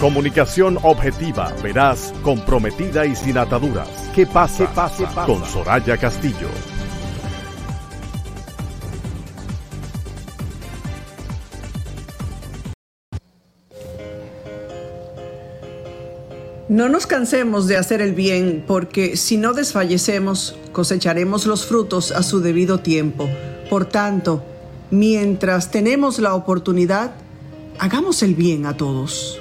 Comunicación objetiva, veraz, comprometida y sin ataduras. ¿Qué pasa? ¿Qué pasa? Con Soraya Castillo. No nos cansemos de hacer el bien, porque si no desfallecemos, cosecharemos los frutos a su debido tiempo. Por tanto, mientras tenemos la oportunidad, hagamos el bien a todos.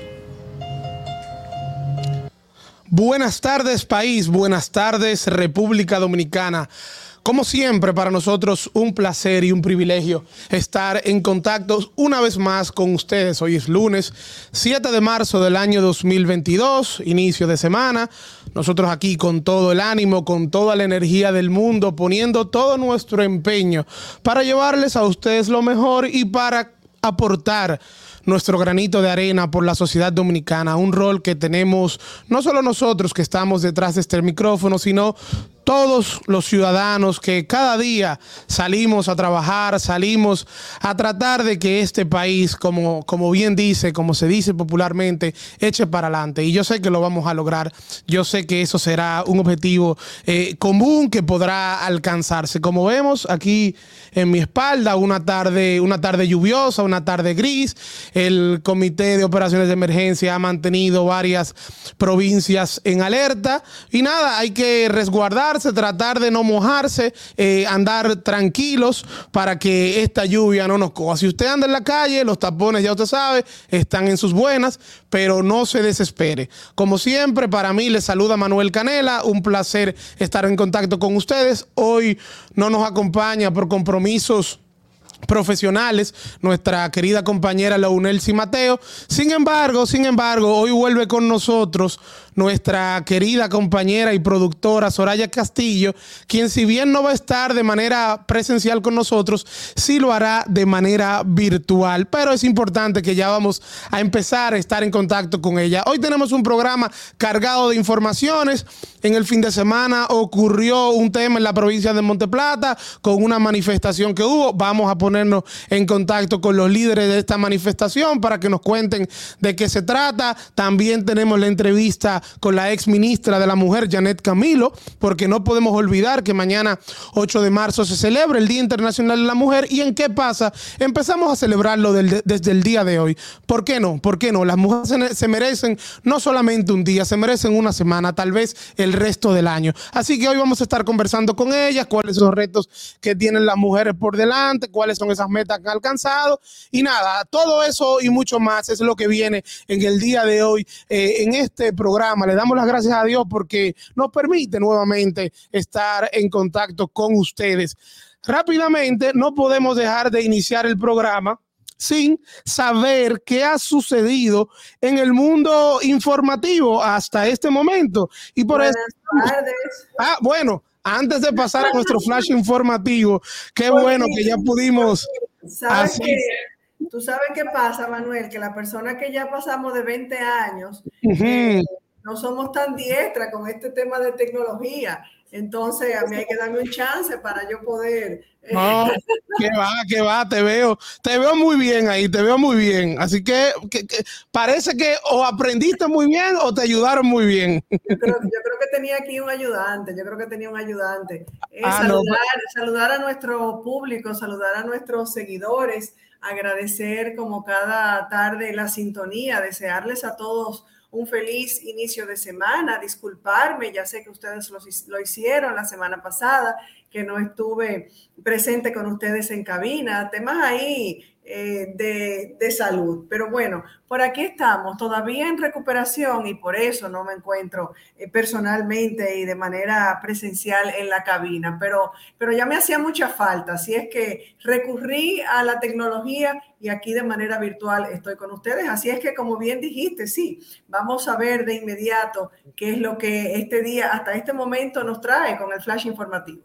Buenas tardes país, buenas tardes República Dominicana. Como siempre, para nosotros un placer y un privilegio estar en contacto una vez más con ustedes. Hoy es lunes 7 de marzo del año 2022, inicio de semana. Nosotros aquí con todo el ánimo, con toda la energía del mundo, poniendo todo nuestro empeño para llevarles a ustedes lo mejor y para aportar nuestro granito de arena por la sociedad dominicana, un rol que tenemos no solo nosotros que estamos detrás de este micrófono, sino todos los ciudadanos que cada día salimos a trabajar, salimos a tratar de que este país, como, como bien dice, como se dice popularmente, eche para adelante. Y yo sé que lo vamos a lograr. Yo sé que eso será un objetivo eh, común que podrá alcanzarse. Como vemos aquí en mi espalda, una tarde, una tarde lluviosa, una tarde gris. El Comité de Operaciones de Emergencia ha mantenido varias provincias en alerta. Y nada, hay que resguardarse tratar de no mojarse, eh, andar tranquilos para que esta lluvia no nos coja. Si usted anda en la calle, los tapones ya usted sabe, están en sus buenas, pero no se desespere. Como siempre, para mí les saluda Manuel Canela, un placer estar en contacto con ustedes. Hoy no nos acompaña por compromisos profesionales, nuestra querida compañera Launelsi Mateo. Sin embargo, sin embargo, hoy vuelve con nosotros nuestra querida compañera y productora Soraya Castillo, quien si bien no va a estar de manera presencial con nosotros, sí lo hará de manera virtual. Pero es importante que ya vamos a empezar a estar en contacto con ella. Hoy tenemos un programa cargado de informaciones. En el fin de semana ocurrió un tema en la provincia de Monteplata con una manifestación que hubo. Vamos a ponernos en contacto con los líderes de esta manifestación para que nos cuenten de qué se trata. También tenemos la entrevista con la ex ministra de la Mujer, Janet Camilo, porque no podemos olvidar que mañana, 8 de marzo, se celebra el Día Internacional de la Mujer. ¿Y en qué pasa? Empezamos a celebrarlo desde el día de hoy. ¿Por qué no? ¿Por qué no? Las mujeres se merecen no solamente un día, se merecen una semana, tal vez el resto del año. Así que hoy vamos a estar conversando con ellas, cuáles son los retos que tienen las mujeres por delante, cuáles son esas metas que han alcanzado. Y nada, todo eso y mucho más es lo que viene en el día de hoy eh, en este programa le damos las gracias a Dios porque nos permite nuevamente estar en contacto con ustedes. Rápidamente, no podemos dejar de iniciar el programa sin saber qué ha sucedido en el mundo informativo hasta este momento. Y por eso. Ah, bueno, antes de pasar a nuestro flash informativo, qué bueno que ya pudimos. ¿Sabes Tú sabes qué pasa, Manuel, que la persona que ya pasamos de 20 años, no somos tan diestras con este tema de tecnología. Entonces, a mí hay que darme un chance para yo poder. eh, no, que va, que va, te veo, te veo muy bien ahí, te veo muy bien. Así que, que, que, parece que o aprendiste muy bien o te ayudaron muy bien. Yo creo, yo creo que tenía aquí un ayudante, yo creo que tenía un ayudante. Eh, Ah, saludar, no. saludar a nuestro público, saludar a nuestros seguidores, agradecer como cada tarde la sintonía, desearles a todos un feliz inicio de semana, disculparme, ya sé que ustedes lo, hicieron la semana pasada, que no estuve presente con ustedes en cabina, temas ahí eh, de, de, salud. Pero bueno, por aquí estamos, todavía en recuperación y por eso no me encuentro eh, personalmente y de manera presencial en la cabina, pero, pero ya me hacía mucha falta, así es que recurrí a la tecnología y aquí de manera virtual estoy con ustedes. Así es que, como bien dijiste, sí, vamos a ver de inmediato qué es lo que este día, hasta este momento, nos trae con el flash informativo.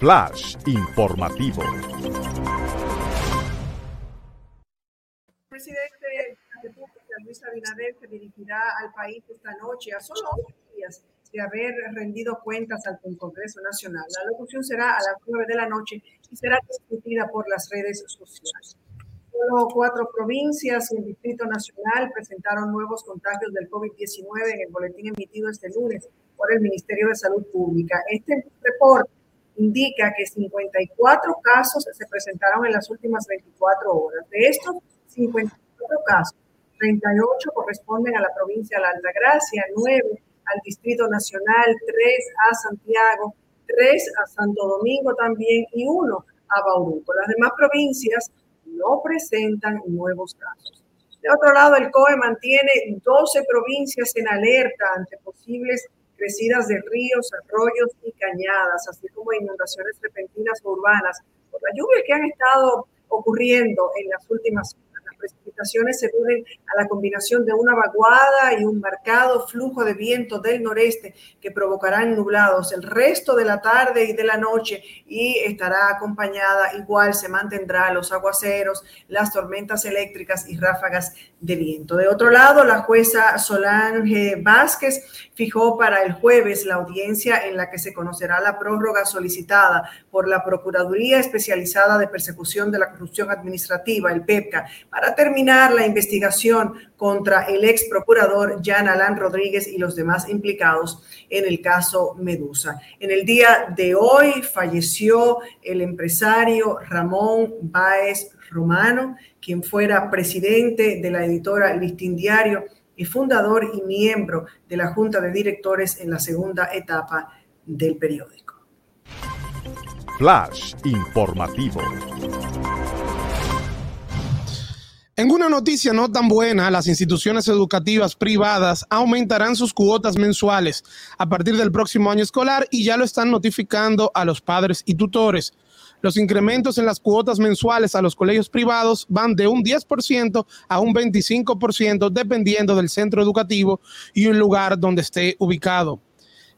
Flash informativo. Presidente de la República, Luis Abinader, se dirigirá al país esta noche a solo días de haber rendido cuentas al Congreso Nacional. La locución será a las nueve de la noche y será discutida por las redes sociales. Solo cuatro provincias y el Distrito Nacional presentaron nuevos contagios del COVID-19 en el boletín emitido este lunes por el Ministerio de Salud Pública. Este reporte indica que 54 casos se presentaron en las últimas 24 horas. De estos 54 casos, 38 corresponden a la provincia de la Altagracia, 9 al Distrito Nacional, 3 a Santiago, 3 a Santo Domingo también y 1 a Bauruco. Las demás provincias no presentan nuevos casos. De otro lado, el COE mantiene 12 provincias en alerta ante posibles crecidas de ríos, arroyos y cañadas, así como inundaciones repentinas o urbanas, por las lluvias que han estado ocurriendo en las últimas precipitaciones se deben a la combinación de una vaguada y un marcado flujo de viento del noreste que provocarán nublados el resto de la tarde y de la noche y estará acompañada, igual se mantendrá los aguaceros, las tormentas eléctricas y ráfagas de viento. De otro lado, la jueza Solange Vázquez fijó para el jueves la audiencia en la que se conocerá la prórroga solicitada por la Procuraduría Especializada de Persecución de la Corrupción Administrativa, el PEPCA, para terminar la investigación contra el ex procurador Jan Alán Rodríguez y los demás implicados en el caso Medusa. En el día de hoy falleció el empresario Ramón Báez Romano, quien fuera presidente de la editora Listín Diario y fundador y miembro de la Junta de Directores en la segunda etapa del periódico. Flash informativo. En una noticia no tan buena, las instituciones educativas privadas aumentarán sus cuotas mensuales a partir del próximo año escolar y ya lo están notificando a los padres y tutores. Los incrementos en las cuotas mensuales a los colegios privados van de un 10% a un 25% dependiendo del centro educativo y un lugar donde esté ubicado.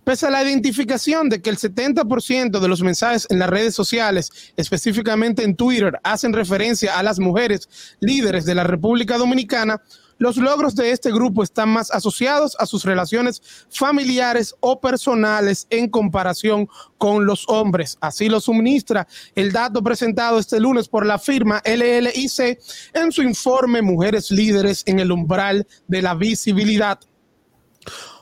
Pese a la identificación de que el 70% de los mensajes en las redes sociales, específicamente en Twitter, hacen referencia a las mujeres líderes de la República Dominicana, los logros de este grupo están más asociados a sus relaciones familiares o personales en comparación con los hombres. Así lo suministra el dato presentado este lunes por la firma LLIC en su informe Mujeres Líderes en el umbral de la visibilidad.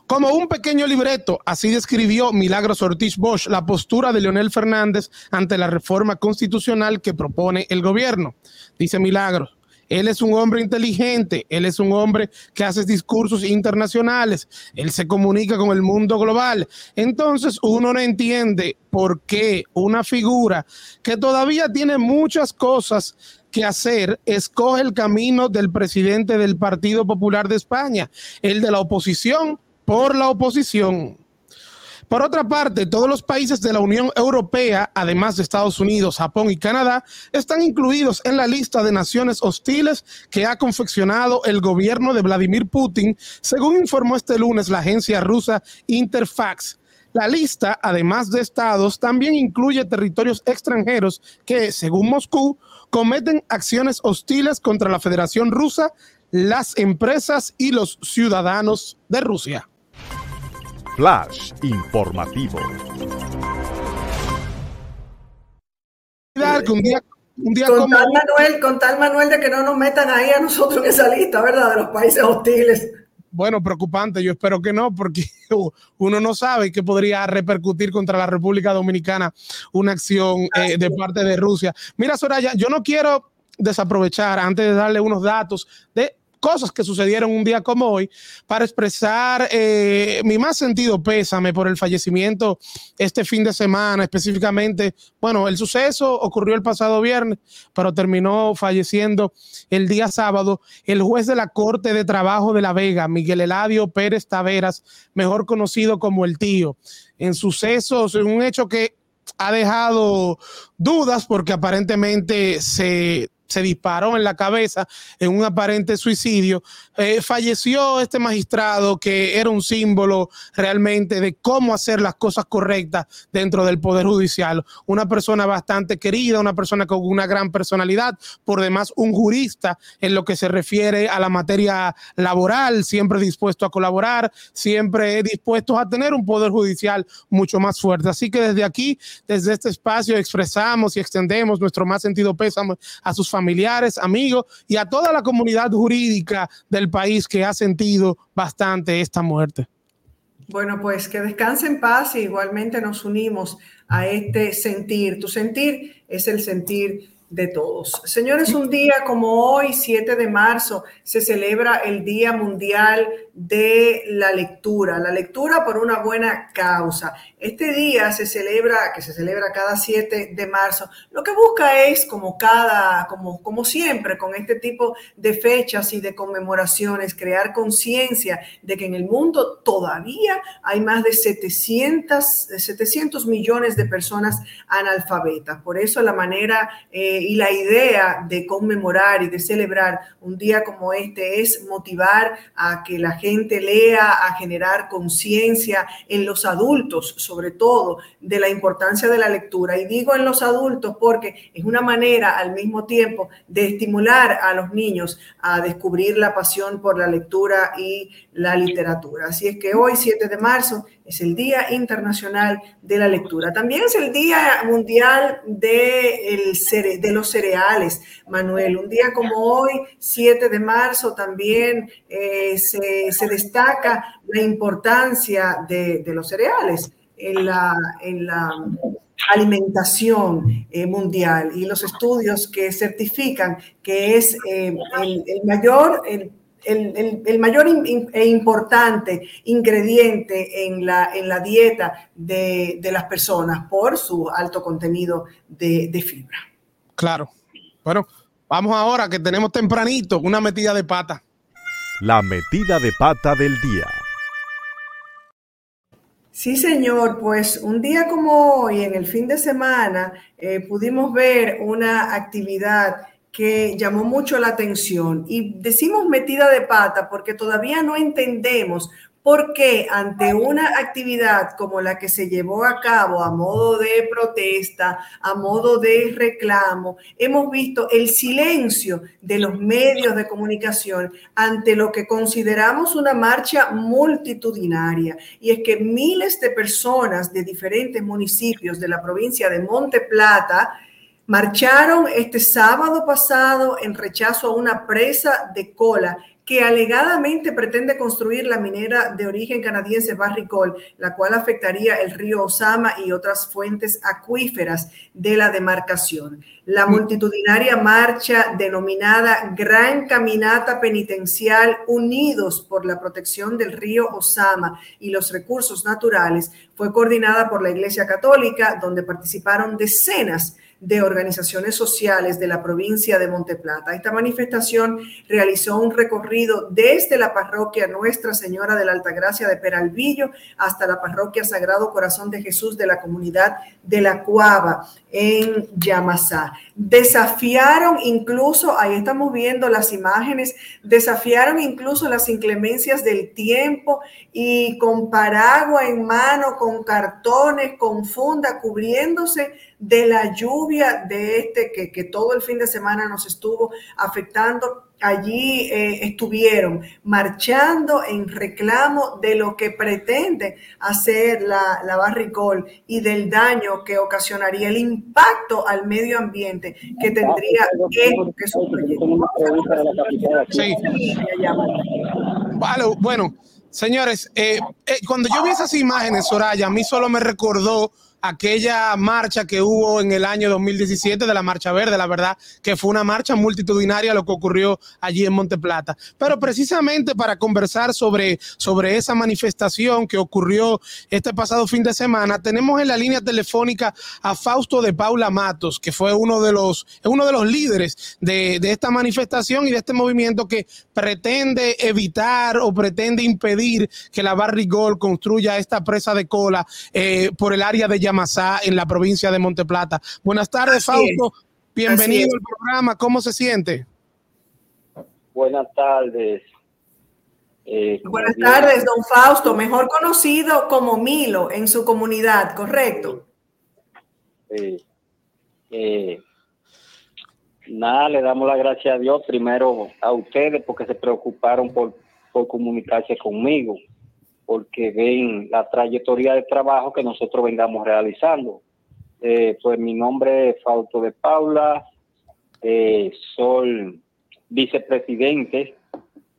Como un pequeño libreto, así describió Milagros Ortiz Bosch la postura de Leonel Fernández ante la reforma constitucional que propone el gobierno. Dice Milagros, él es un hombre inteligente, él es un hombre que hace discursos internacionales, él se comunica con el mundo global. Entonces uno no entiende por qué una figura que todavía tiene muchas cosas que hacer, escoge el camino del presidente del Partido Popular de España, el de la oposición por la oposición. Por otra parte, todos los países de la Unión Europea, además de Estados Unidos, Japón y Canadá, están incluidos en la lista de naciones hostiles que ha confeccionado el gobierno de Vladimir Putin, según informó este lunes la agencia rusa Interfax. La lista, además de estados, también incluye territorios extranjeros que, según Moscú, cometen acciones hostiles contra la Federación Rusa, las empresas y los ciudadanos de Rusia. Flash informativo. Un día, un día Con como tal, Manuel, con tal Manuel de que no nos metan ahí a nosotros en esa lista, ¿verdad? De los países hostiles. Bueno, preocupante, yo espero que no, porque uno no sabe que podría repercutir contra la República Dominicana una acción eh, de parte de Rusia. Mira, Soraya, yo no quiero desaprovechar antes de darle unos datos de cosas que sucedieron un día como hoy para expresar eh, mi más sentido pésame por el fallecimiento este fin de semana, específicamente, bueno, el suceso ocurrió el pasado viernes, pero terminó falleciendo el día sábado el juez de la Corte de Trabajo de La Vega, Miguel Eladio Pérez Taveras, mejor conocido como el tío, en sucesos, en un hecho que ha dejado dudas porque aparentemente se se disparó en la cabeza en un aparente suicidio. Eh, falleció este magistrado que era un símbolo realmente de cómo hacer las cosas correctas dentro del Poder Judicial. Una persona bastante querida, una persona con una gran personalidad, por demás un jurista en lo que se refiere a la materia laboral, siempre dispuesto a colaborar, siempre dispuesto a tener un Poder Judicial mucho más fuerte. Así que desde aquí, desde este espacio, expresamos y extendemos nuestro más sentido pésame a sus familiares, amigos y a toda la comunidad jurídica del país que ha sentido bastante esta muerte. Bueno, pues que descanse en paz y igualmente nos unimos a este sentir. Tu sentir es el sentir de todos. Señores, un día como hoy, 7 de marzo, se celebra el Día Mundial de la Lectura, la lectura por una buena causa. Este día se celebra, que se celebra cada 7 de marzo, lo que busca es, como cada, como, como siempre, con este tipo de fechas y de conmemoraciones, crear conciencia de que en el mundo todavía hay más de 700, 700 millones de personas analfabetas. Por eso la manera eh, y la idea de conmemorar y de celebrar un día como este es motivar a que la gente lea, a generar conciencia en los adultos, sobre todo, de la importancia de la lectura. Y digo en los adultos porque es una manera al mismo tiempo de estimular a los niños a descubrir la pasión por la lectura y la literatura. Así es que hoy, 7 de marzo, es el Día Internacional de la Lectura. También es el Día Mundial de, los Cereales, Manuel. Un día como hoy, 7 de marzo, también eh, se, destaca la importancia de, los cereales en la, en la alimentación eh, mundial y los estudios que certifican que es eh, el, el, mayor... El, el, el, mayor e importante ingrediente en la, en la dieta de, de, las personas por su alto contenido de, de, fibra. Claro. Bueno, vamos ahora que tenemos tempranito una metida de pata. La metida de pata del día. Sí, señor, pues un día como hoy, en el fin de semana, eh, pudimos ver una actividad que llamó mucho la atención. Y decimos metida de pata porque todavía no entendemos por qué ante una actividad como la que se llevó a cabo a modo de protesta, a modo de reclamo, hemos visto el silencio de los medios de comunicación ante lo que consideramos una marcha multitudinaria. Y es que miles de personas de diferentes municipios de la provincia de Monte Plata, marcharon este sábado pasado en rechazo a una presa de cola que alegadamente pretende construir la minera de origen canadiense Barricol, la cual afectaría el río Osama y otras fuentes acuíferas de la demarcación. La multitudinaria marcha denominada Gran Caminata Penitencial Unidos por la Protección del Río Osama y los Recursos Naturales fue coordinada por la Iglesia Católica, donde participaron decenas de organizaciones sociales de la provincia de Monteplata. Esta manifestación realizó un recorrido desde la parroquia Nuestra Señora de la Altagracia de Peralvillo hasta la parroquia Sagrado Corazón de Jesús de la comunidad de la Cuava en Yamasá. Desafiaron incluso, ahí estamos viendo las imágenes, desafiaron incluso las inclemencias del tiempo y con paraguas en mano, con cartones, con funda, cubriéndose de la lluvia de este que, que todo el fin de semana nos estuvo afectando allí eh, estuvieron marchando en reclamo de lo que pretende hacer la, la Barricol y del daño que ocasionaría, el impacto al medio ambiente que tendría esto, que. Sí. Vale, bueno, señores, eh, eh, cuando yo vi esas imágenes, Soraya, a mí solo me recordó aquella marcha que hubo en el año 2017 de la Marcha Verde, la verdad que fue una marcha multitudinaria lo que ocurrió allí en Monteplata. Pero precisamente para conversar sobre, sobre esa manifestación que ocurrió este pasado fin de semana, tenemos en la línea telefónica a Fausto de Paula Matos, que fue uno de los, uno de los líderes de, de esta manifestación y de este movimiento que pretende evitar o pretende impedir que la Barrigol construya esta presa de cola eh, por el área de Yamasá en la provincia de Monteplata. Buenas tardes, Así Fausto. Bienvenido al programa. ¿Cómo se siente? Buenas tardes. Eh, Buenas tardes, don Fausto, mejor conocido como Milo en su comunidad, ¿correcto? Eh, eh, nada, le damos las gracias a Dios primero a ustedes porque se preocuparon por, por comunicarse conmigo, porque ven la trayectoria de trabajo que nosotros vengamos realizando. Eh, pues mi nombre es Fausto de Paula, eh, soy vicepresidente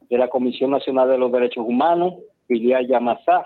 de la Comisión Nacional de los Derechos Humanos, filial Yamasá.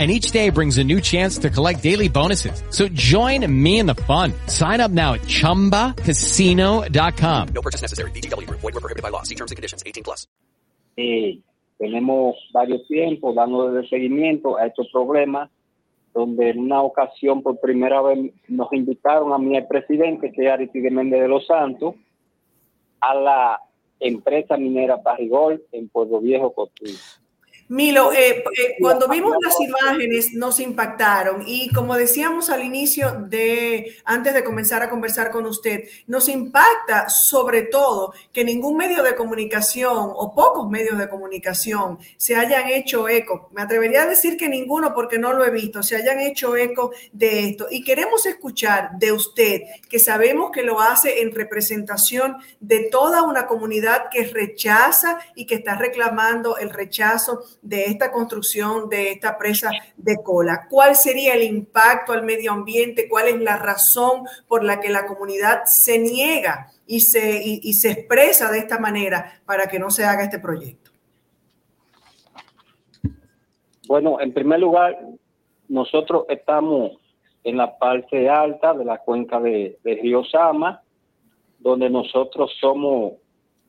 and each day brings a new chance to collect daily bonuses. So join me in the fun. Sign up now at ChumbaCasino.com. No purchase necessary. Group. Void were prohibited by law. See terms and conditions. 18 plus. Eh, tenemos varios tiempos dándole seguimiento a estos problemas, donde en una ocasión por primera vez nos invitaron a el presidente, que es Aristide Méndez de los Santos, a la empresa minera Barrigol en Pueblo Viejo, Cotuí. Milo, eh, eh, cuando vimos las imágenes nos impactaron y como decíamos al inicio de, antes de comenzar a conversar con usted, nos impacta sobre todo que ningún medio de comunicación o pocos medios de comunicación se hayan hecho eco. Me atrevería a decir que ninguno porque no lo he visto, se hayan hecho eco de esto. Y queremos escuchar de usted, que sabemos que lo hace en representación de toda una comunidad que rechaza y que está reclamando el rechazo de esta construcción de esta presa de cola? ¿Cuál sería el impacto al medio ambiente? ¿Cuál es la razón por la que la comunidad se niega y se, y, se expresa de esta manera para que no se haga este proyecto? Bueno, en primer lugar, nosotros estamos en la parte alta de la cuenca de, de Río Sama, donde nosotros somos,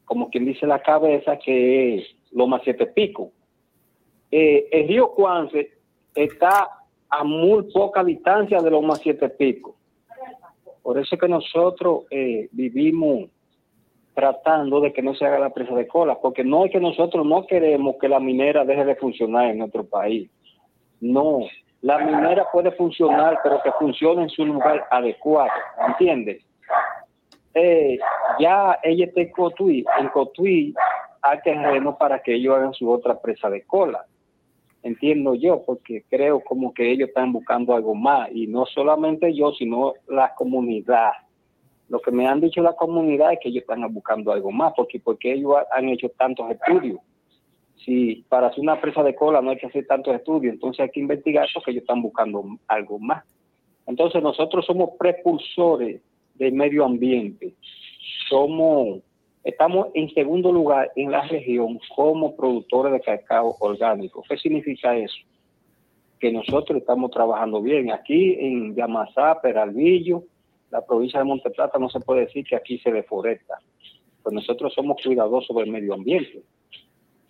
como quien dice la cabeza, que es Loma Siete Pico. Eh, el río Cuance está a muy poca distancia de Loma Siete Pico. Por eso es que nosotros eh, vivimos tratando de que no se haga la presa de cola, porque no es que nosotros no queremos que la minera deje de funcionar en nuestro país. No, la minera puede funcionar, pero que funcione en su lugar adecuado, ¿entiendes? Eh, ya ella está en Cotuí, en Cotuí hay terreno para que ellos hagan su otra presa de cola. Entiendo yo, porque creo como que ellos están buscando algo más, y no solamente yo, sino la comunidad. Lo que me han dicho la comunidad es que ellos están buscando algo más, porque, porque ellos han hecho tantos estudios. Si para hacer una presa de cola no hay que hacer tantos estudios, entonces hay que investigar porque ellos están buscando algo más. Entonces nosotros somos prepulsores del medio ambiente. Somos, estamos en segundo lugar en la región como productores de cacao orgánico. ¿Qué significa eso? Que nosotros estamos trabajando bien. Aquí en Yamasá, Peralvillo, la provincia de Monteplata, no se puede decir que aquí se deforesta. Pues nosotros somos cuidadosos del medio ambiente.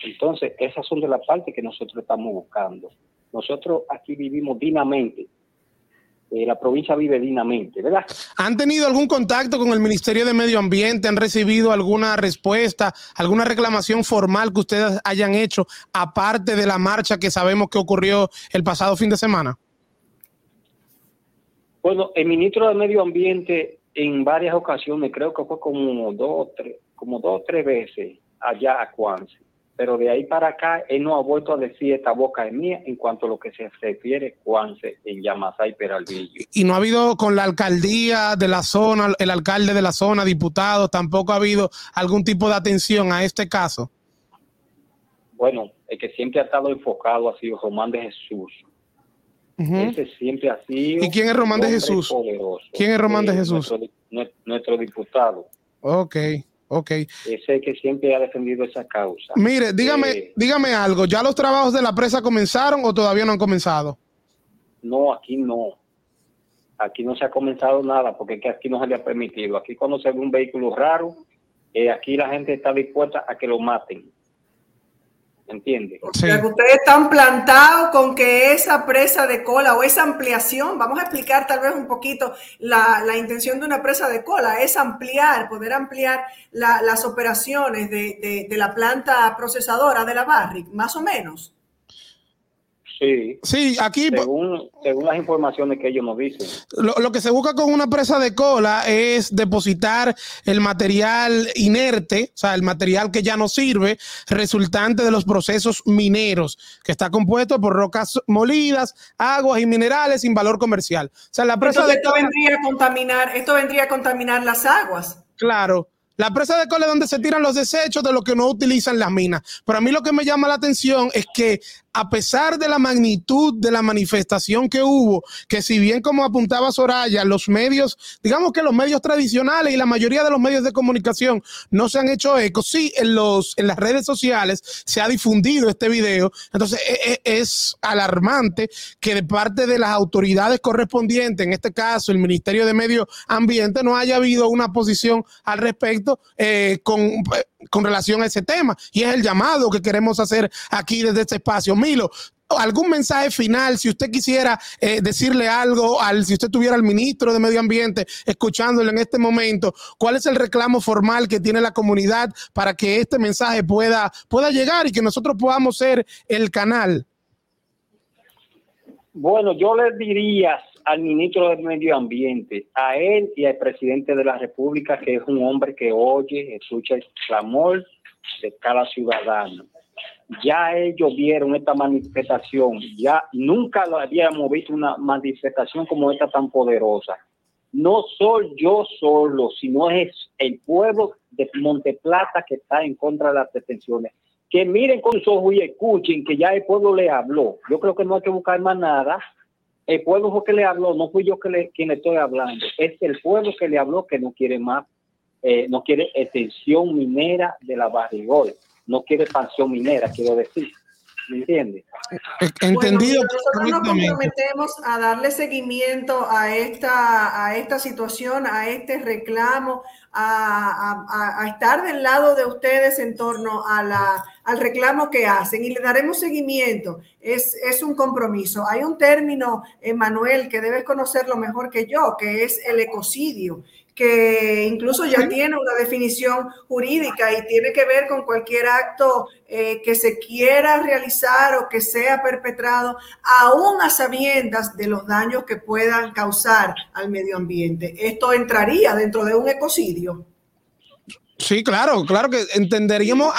Entonces, esas son de las partes que nosotros estamos buscando. Nosotros aquí vivimos dignamente. Eh, la provincia vive dignamente, ¿verdad? ¿Han tenido algún contacto con el Ministerio de Medio Ambiente? ¿Han recibido alguna respuesta, alguna reclamación formal que ustedes hayan hecho, aparte de la marcha que sabemos que ocurrió el pasado fin de semana? Bueno, el ministro de Medio Ambiente en varias ocasiones, creo que fue como dos, tres, como dos o tres veces allá a Cuance. Pero de ahí para acá, él no ha vuelto a decir esta boca es mía en cuanto a lo que se refiere Cuance en Yamasá y Peralvillo. Y no ha habido con la alcaldía de la zona, el alcalde de la zona, diputados, tampoco ha habido algún tipo de atención a este caso. Bueno, el que siempre ha estado enfocado ha sido Román de Jesús. Ese siempre ha sido. ¿Y quién es Román de Jesús? poderoso. ¿Quién es Román de Eh, Jesús? Nuestro, nue- nuestro diputado. Ok, ok. Ese que siempre ha defendido esa causa. Mire, dígame, Eh, dígame algo. ¿Ya los trabajos de la presa comenzaron o todavía no han comenzado? No, aquí no. Aquí no se ha comenzado nada porque es que aquí no se le ha permitido. Aquí cuando se ve un vehículo raro, eh, aquí la gente está dispuesta a que lo maten. ¿Entiende? O sea, que ustedes están plantados con que esa presa de cola o esa ampliación, vamos a explicar tal vez un poquito la, la intención de una presa de cola, es ampliar, poder ampliar la- las operaciones de, de- de la planta procesadora de la Barrick, más o menos. Sí. Sí, aquí Según, según las informaciones que ellos nos dicen. lo, lo que se busca con una presa de cola es depositar el material inerte, o sea, el material que ya no sirve, resultante de los procesos mineros, que está compuesto por rocas molidas, aguas y minerales sin valor comercial. O sea, la presa Entonces, de esto cola, vendría a contaminar, esto vendría a contaminar las aguas. claro. La presa de cola es donde se tiran los desechos de lo que no utilizan las minas. Pero a mí lo que me llama la atención es que a pesar de la magnitud de la manifestación que hubo, que si bien como apuntaba Soraya, los medios, digamos que los medios tradicionales y la mayoría de los medios de comunicación no se han hecho eco, sí en, los, en las redes sociales se ha difundido este video, entonces e- e- es alarmante que de parte de las autoridades correspondientes, en este caso el Ministerio de Medio Ambiente, no haya habido una posición al respecto eh, con, eh, con relación a ese tema. Y es el llamado que queremos hacer aquí desde este espacio. Milo, algún mensaje final, si usted quisiera eh, decirle algo, al, si usted tuviera al ministro de Medio Ambiente escuchándolo en este momento, ¿cuál es el reclamo formal que tiene la comunidad para que este mensaje pueda, pueda llegar y que nosotros podamos ser el canal? Bueno, yo le diría al ministro del Medio Ambiente, a él y al presidente de la República, que es un hombre que oye, escucha el clamor de cada ciudadano. Ya ellos vieron esta manifestación, ya nunca habíamos visto una manifestación como esta tan poderosa. No soy yo solo, sino es el pueblo de Monteplata que está en contra de las detenciones. Que miren con sus ojos y escuchen que ya el pueblo le habló. Yo creo que no hay que buscar más nada. El pueblo fue que le habló, no fui yo que le, quien le estoy hablando. Es el pueblo que le habló que no quiere más, eh, no quiere extensión minera de la barrigol, no quiere expansión minera, quiero decir. ¿Me entiendes? Entendido. Bueno, nosotros nos comprometemos a darle seguimiento a esta, a esta situación, a este reclamo, a, a- a estar del lado de ustedes en torno a la, al reclamo que hacen y le daremos seguimiento. Es, es un compromiso. Hay un término, Manuel, que debes conocerlo mejor que yo, que es el ecocidio que incluso ya tiene una definición jurídica y tiene que ver con cualquier acto eh, que se quiera realizar o que sea perpetrado, aún a sabiendas de los daños que puedan causar al medio ambiente. Esto entraría dentro de un ecocidio. Sí, claro, claro que entenderíamos,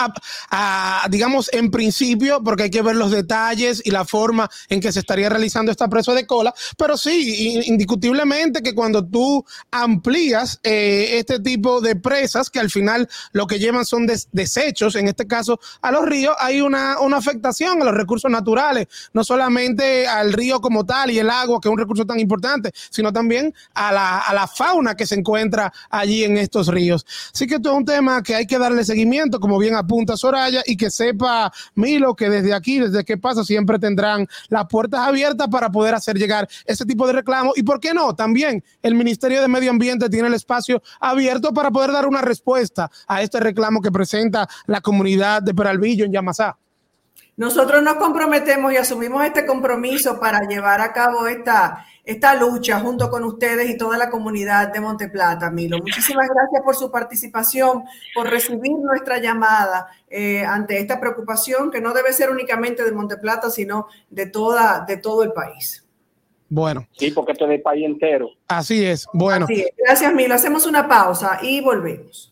a, digamos, en principio, porque hay que ver los detalles y la forma en que se estaría realizando esta presa de cola, pero sí, indiscutiblemente que cuando tú amplías eh, este tipo de presas, que al final lo que llevan son des desechos, en este caso a los ríos, hay una, una afectación a los recursos naturales, no solamente al río como tal y el agua, que es un recurso tan importante, sino también a la, a la fauna que se encuentra allí en estos ríos. Así que esto es un tema que hay que darle seguimiento, como bien apunta Soraya, y que sepa Milo que desde aquí, desde que pasa, siempre tendrán las puertas abiertas para poder hacer llegar ese tipo de reclamos. Y por qué no, también el Ministerio de Medio Ambiente tiene el espacio abierto para poder dar una respuesta a este reclamo que presenta la comunidad de Peralvillo en Yamasá. Nosotros nos comprometemos y asumimos este compromiso para llevar a cabo esta, esta lucha junto con ustedes y toda la comunidad de Monteplata, Milo. Muchísimas gracias por su participación, por recibir nuestra llamada eh, ante esta preocupación que no debe ser únicamente de Monteplata, sino de, toda, de todo el país. Bueno. Sí, porque esto es del país entero. Así es. Bueno. Así es. Gracias, Milo. Hacemos una pausa y volvemos.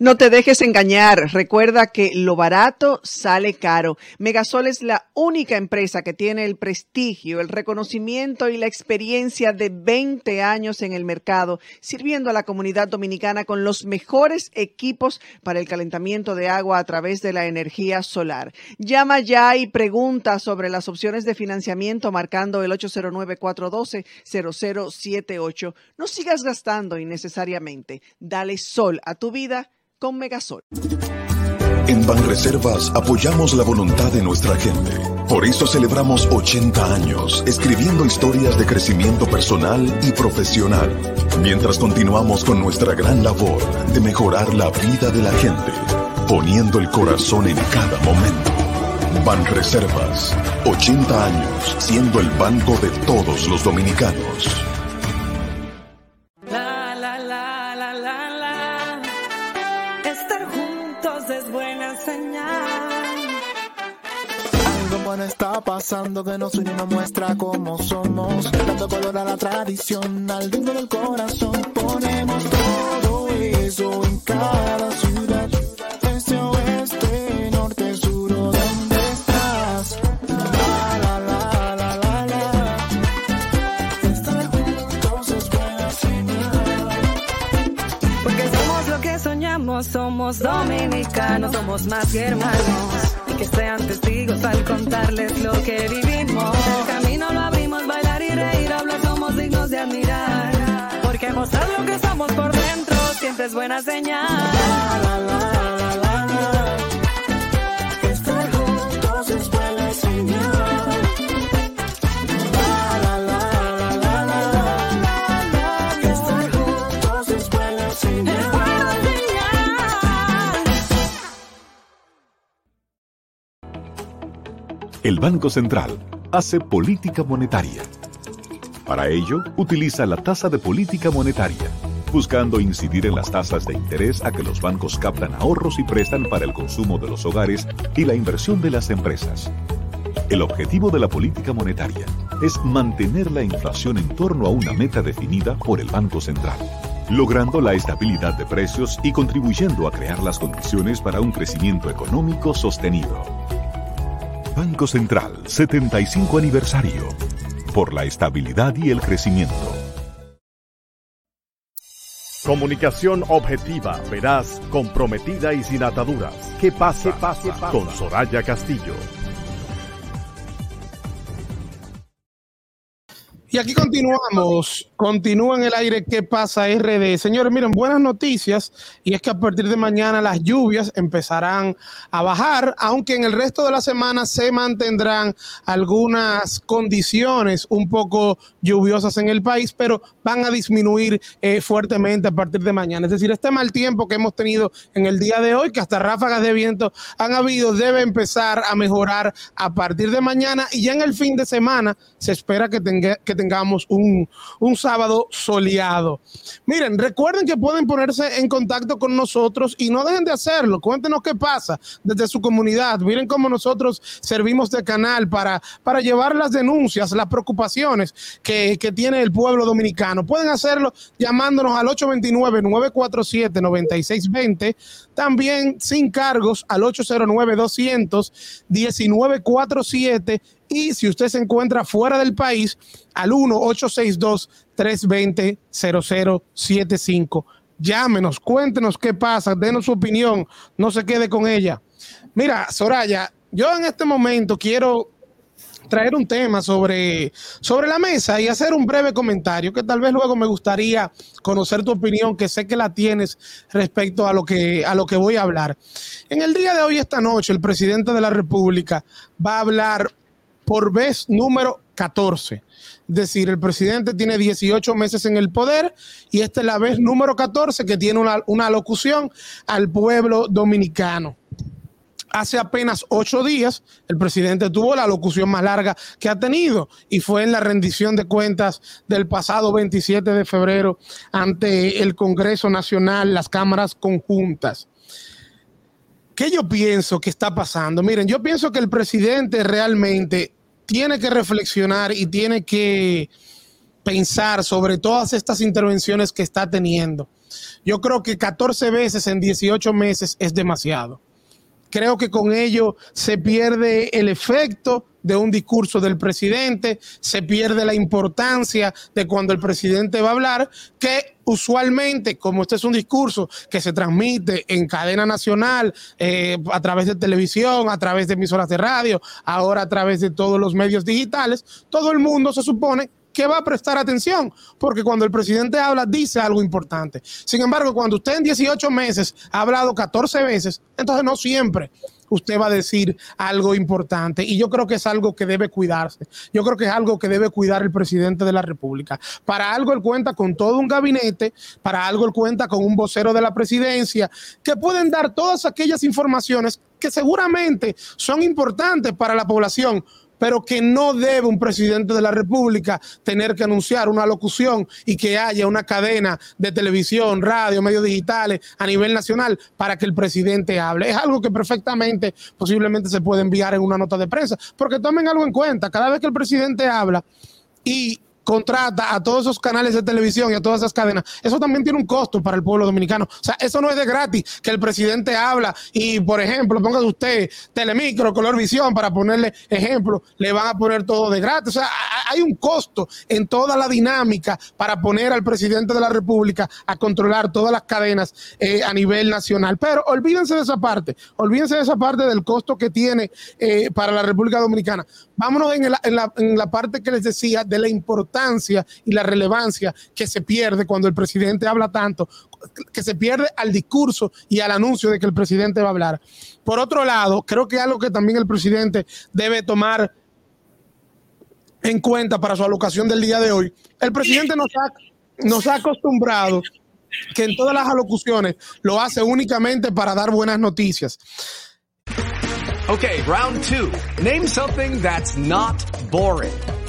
No te dejes engañar. Recuerda que lo barato sale caro. Megasol es la única empresa que tiene el prestigio, el reconocimiento y la experiencia de 20 años en el mercado, sirviendo a la comunidad dominicana con los mejores equipos para el calentamiento de agua a través de la energía solar. Llama ya y pregunta sobre las opciones de financiamiento marcando el 809-412-0078. No sigas gastando innecesariamente. Dale sol a tu vida En Banreservas apoyamos la voluntad de nuestra gente. Por eso celebramos 80 años escribiendo historias de crecimiento personal y profesional, mientras continuamos con nuestra gran labor de mejorar la vida de la gente, poniendo el corazón en cada momento. Banreservas, 80 años siendo el banco de todos los dominicanos. Está pasando que nos une y muestra cómo somos. Dando color a la tradición, al ritmo del corazón. Ponemos todo eso en cada ciudad. Este oeste, norte, sur, ¿o ¿dónde estás? La, la, la, la, la, la. Estar juntos es buena señal. Porque somos lo que soñamos, somos dominicanos, somos más que hermanos. Que sean testigos al contarles lo que vivimos. El camino lo abrimos, bailar y reír, hablar somos dignos de admirar. Porque mostrar lo que somos por dentro siempre es buena señal. Banco Central hace política monetaria. Para ello, utiliza la tasa de política monetaria, buscando incidir en las tasas de interés a que los bancos captan ahorros y prestan para el consumo de los hogares y la inversión de las empresas. El objetivo de la política monetaria es mantener la inflación en torno a una meta definida por el Banco Central, logrando la estabilidad de precios y contribuyendo a crear las condiciones para un crecimiento económico sostenido. Banco Central 75 aniversario. Por la estabilidad y el crecimiento. Comunicación objetiva, veraz, comprometida y sin ataduras. Que pase, pase, pase. Con Soraya Castillo. Y aquí continuamos, continúa en el aire ¿Qué pasa RD? Señores, miren, buenas noticias y es que a partir de mañana las lluvias empezarán a bajar, aunque en el resto de la semana se mantendrán algunas condiciones un poco lluviosas en el país, pero van a disminuir eh, fuertemente a partir de mañana. Es decir, este mal tiempo que hemos tenido en el día de hoy, que hasta ráfagas de viento han habido, debe empezar a mejorar a partir de mañana y ya en el fin de semana se espera que, tenga, que tengamos un, un sábado soleado. Miren, recuerden que pueden ponerse en contacto con nosotros y no dejen de hacerlo. Cuéntenos qué pasa desde su comunidad. Miren cómo nosotros servimos de canal para, para llevar las denuncias, las preocupaciones que, que tiene el pueblo dominicano. Pueden hacerlo llamándonos al 829-947-9620. También sin cargos al 809-200-1947 y si usted se encuentra fuera del país, al 1-862-320-0075. Llámenos, cuéntenos qué pasa, denos su opinión, no se quede con ella. Mira, Soraya, yo en este momento quiero traer un tema sobre, sobre la mesa y hacer un breve comentario que tal vez luego me gustaría conocer tu opinión, que sé que la tienes respecto a lo que, a lo que voy a hablar. En el día de hoy, esta noche, el presidente de la República va a hablar por vez número 14. Es decir, el presidente tiene 18 meses en el poder y esta es la vez número 14 que tiene una, una locución al pueblo dominicano. Hace apenas ocho días, el presidente tuvo la locución más larga que ha tenido y fue en la rendición de cuentas del pasado 27 de febrero ante el Congreso Nacional, las cámaras conjuntas. ¿Qué yo pienso que está pasando? Miren, yo pienso que el presidente realmente tiene que reflexionar y tiene que pensar sobre todas estas intervenciones que está teniendo. Yo creo que 14 veces en 18 meses es demasiado. Creo que con ello se pierde el efecto de un discurso del presidente, se pierde la importancia de cuando el presidente va a hablar, que usualmente, como este es un discurso que se transmite en cadena nacional, eh, a través de televisión, a través de emisoras de radio, ahora a través de todos los medios digitales, todo el mundo se supone que va a prestar atención, porque cuando el presidente habla, dice algo importante. Sin embargo, cuando usted en 18 meses ha hablado 14 veces, entonces no siempre usted va a decir algo importante. Y yo creo que es algo que debe cuidarse. Yo creo que es algo que debe cuidar el presidente de la República. Para algo él cuenta con todo un gabinete, para algo él cuenta con un vocero de la presidencia, que pueden dar todas aquellas informaciones que seguramente son importantes para la población pero que no debe un presidente de la República tener que anunciar una locución y que haya una cadena de televisión, radio, medios digitales a nivel nacional para que el presidente hable. Es algo que perfectamente posiblemente se puede enviar en una nota de prensa, porque tomen algo en cuenta, cada vez que el presidente habla y contrata a todos esos canales de televisión y a todas esas cadenas, eso también tiene un costo para el pueblo dominicano. O sea, eso no es de gratis que el presidente habla y, por ejemplo, ponga usted Telemicro, Color Visión, para ponerle ejemplo, le van a poner todo de gratis. O sea, hay un costo en toda la dinámica para poner al presidente de la República a controlar todas las cadenas eh, a nivel nacional. Pero olvídense de esa parte, olvídense de esa parte del costo que tiene eh, para la República Dominicana. Vámonos en la, en, la, en la parte que les decía de la importancia y la relevancia que se pierde cuando el presidente habla tanto, que se pierde al discurso y al anuncio de que el presidente va a hablar. Por otro lado, creo que algo que también el presidente debe tomar en cuenta para su alocación del día de hoy, el presidente nos ha, nos ha acostumbrado que en todas las alocuciones lo hace únicamente para dar buenas noticias. Okay, round two. Name something that's not boring.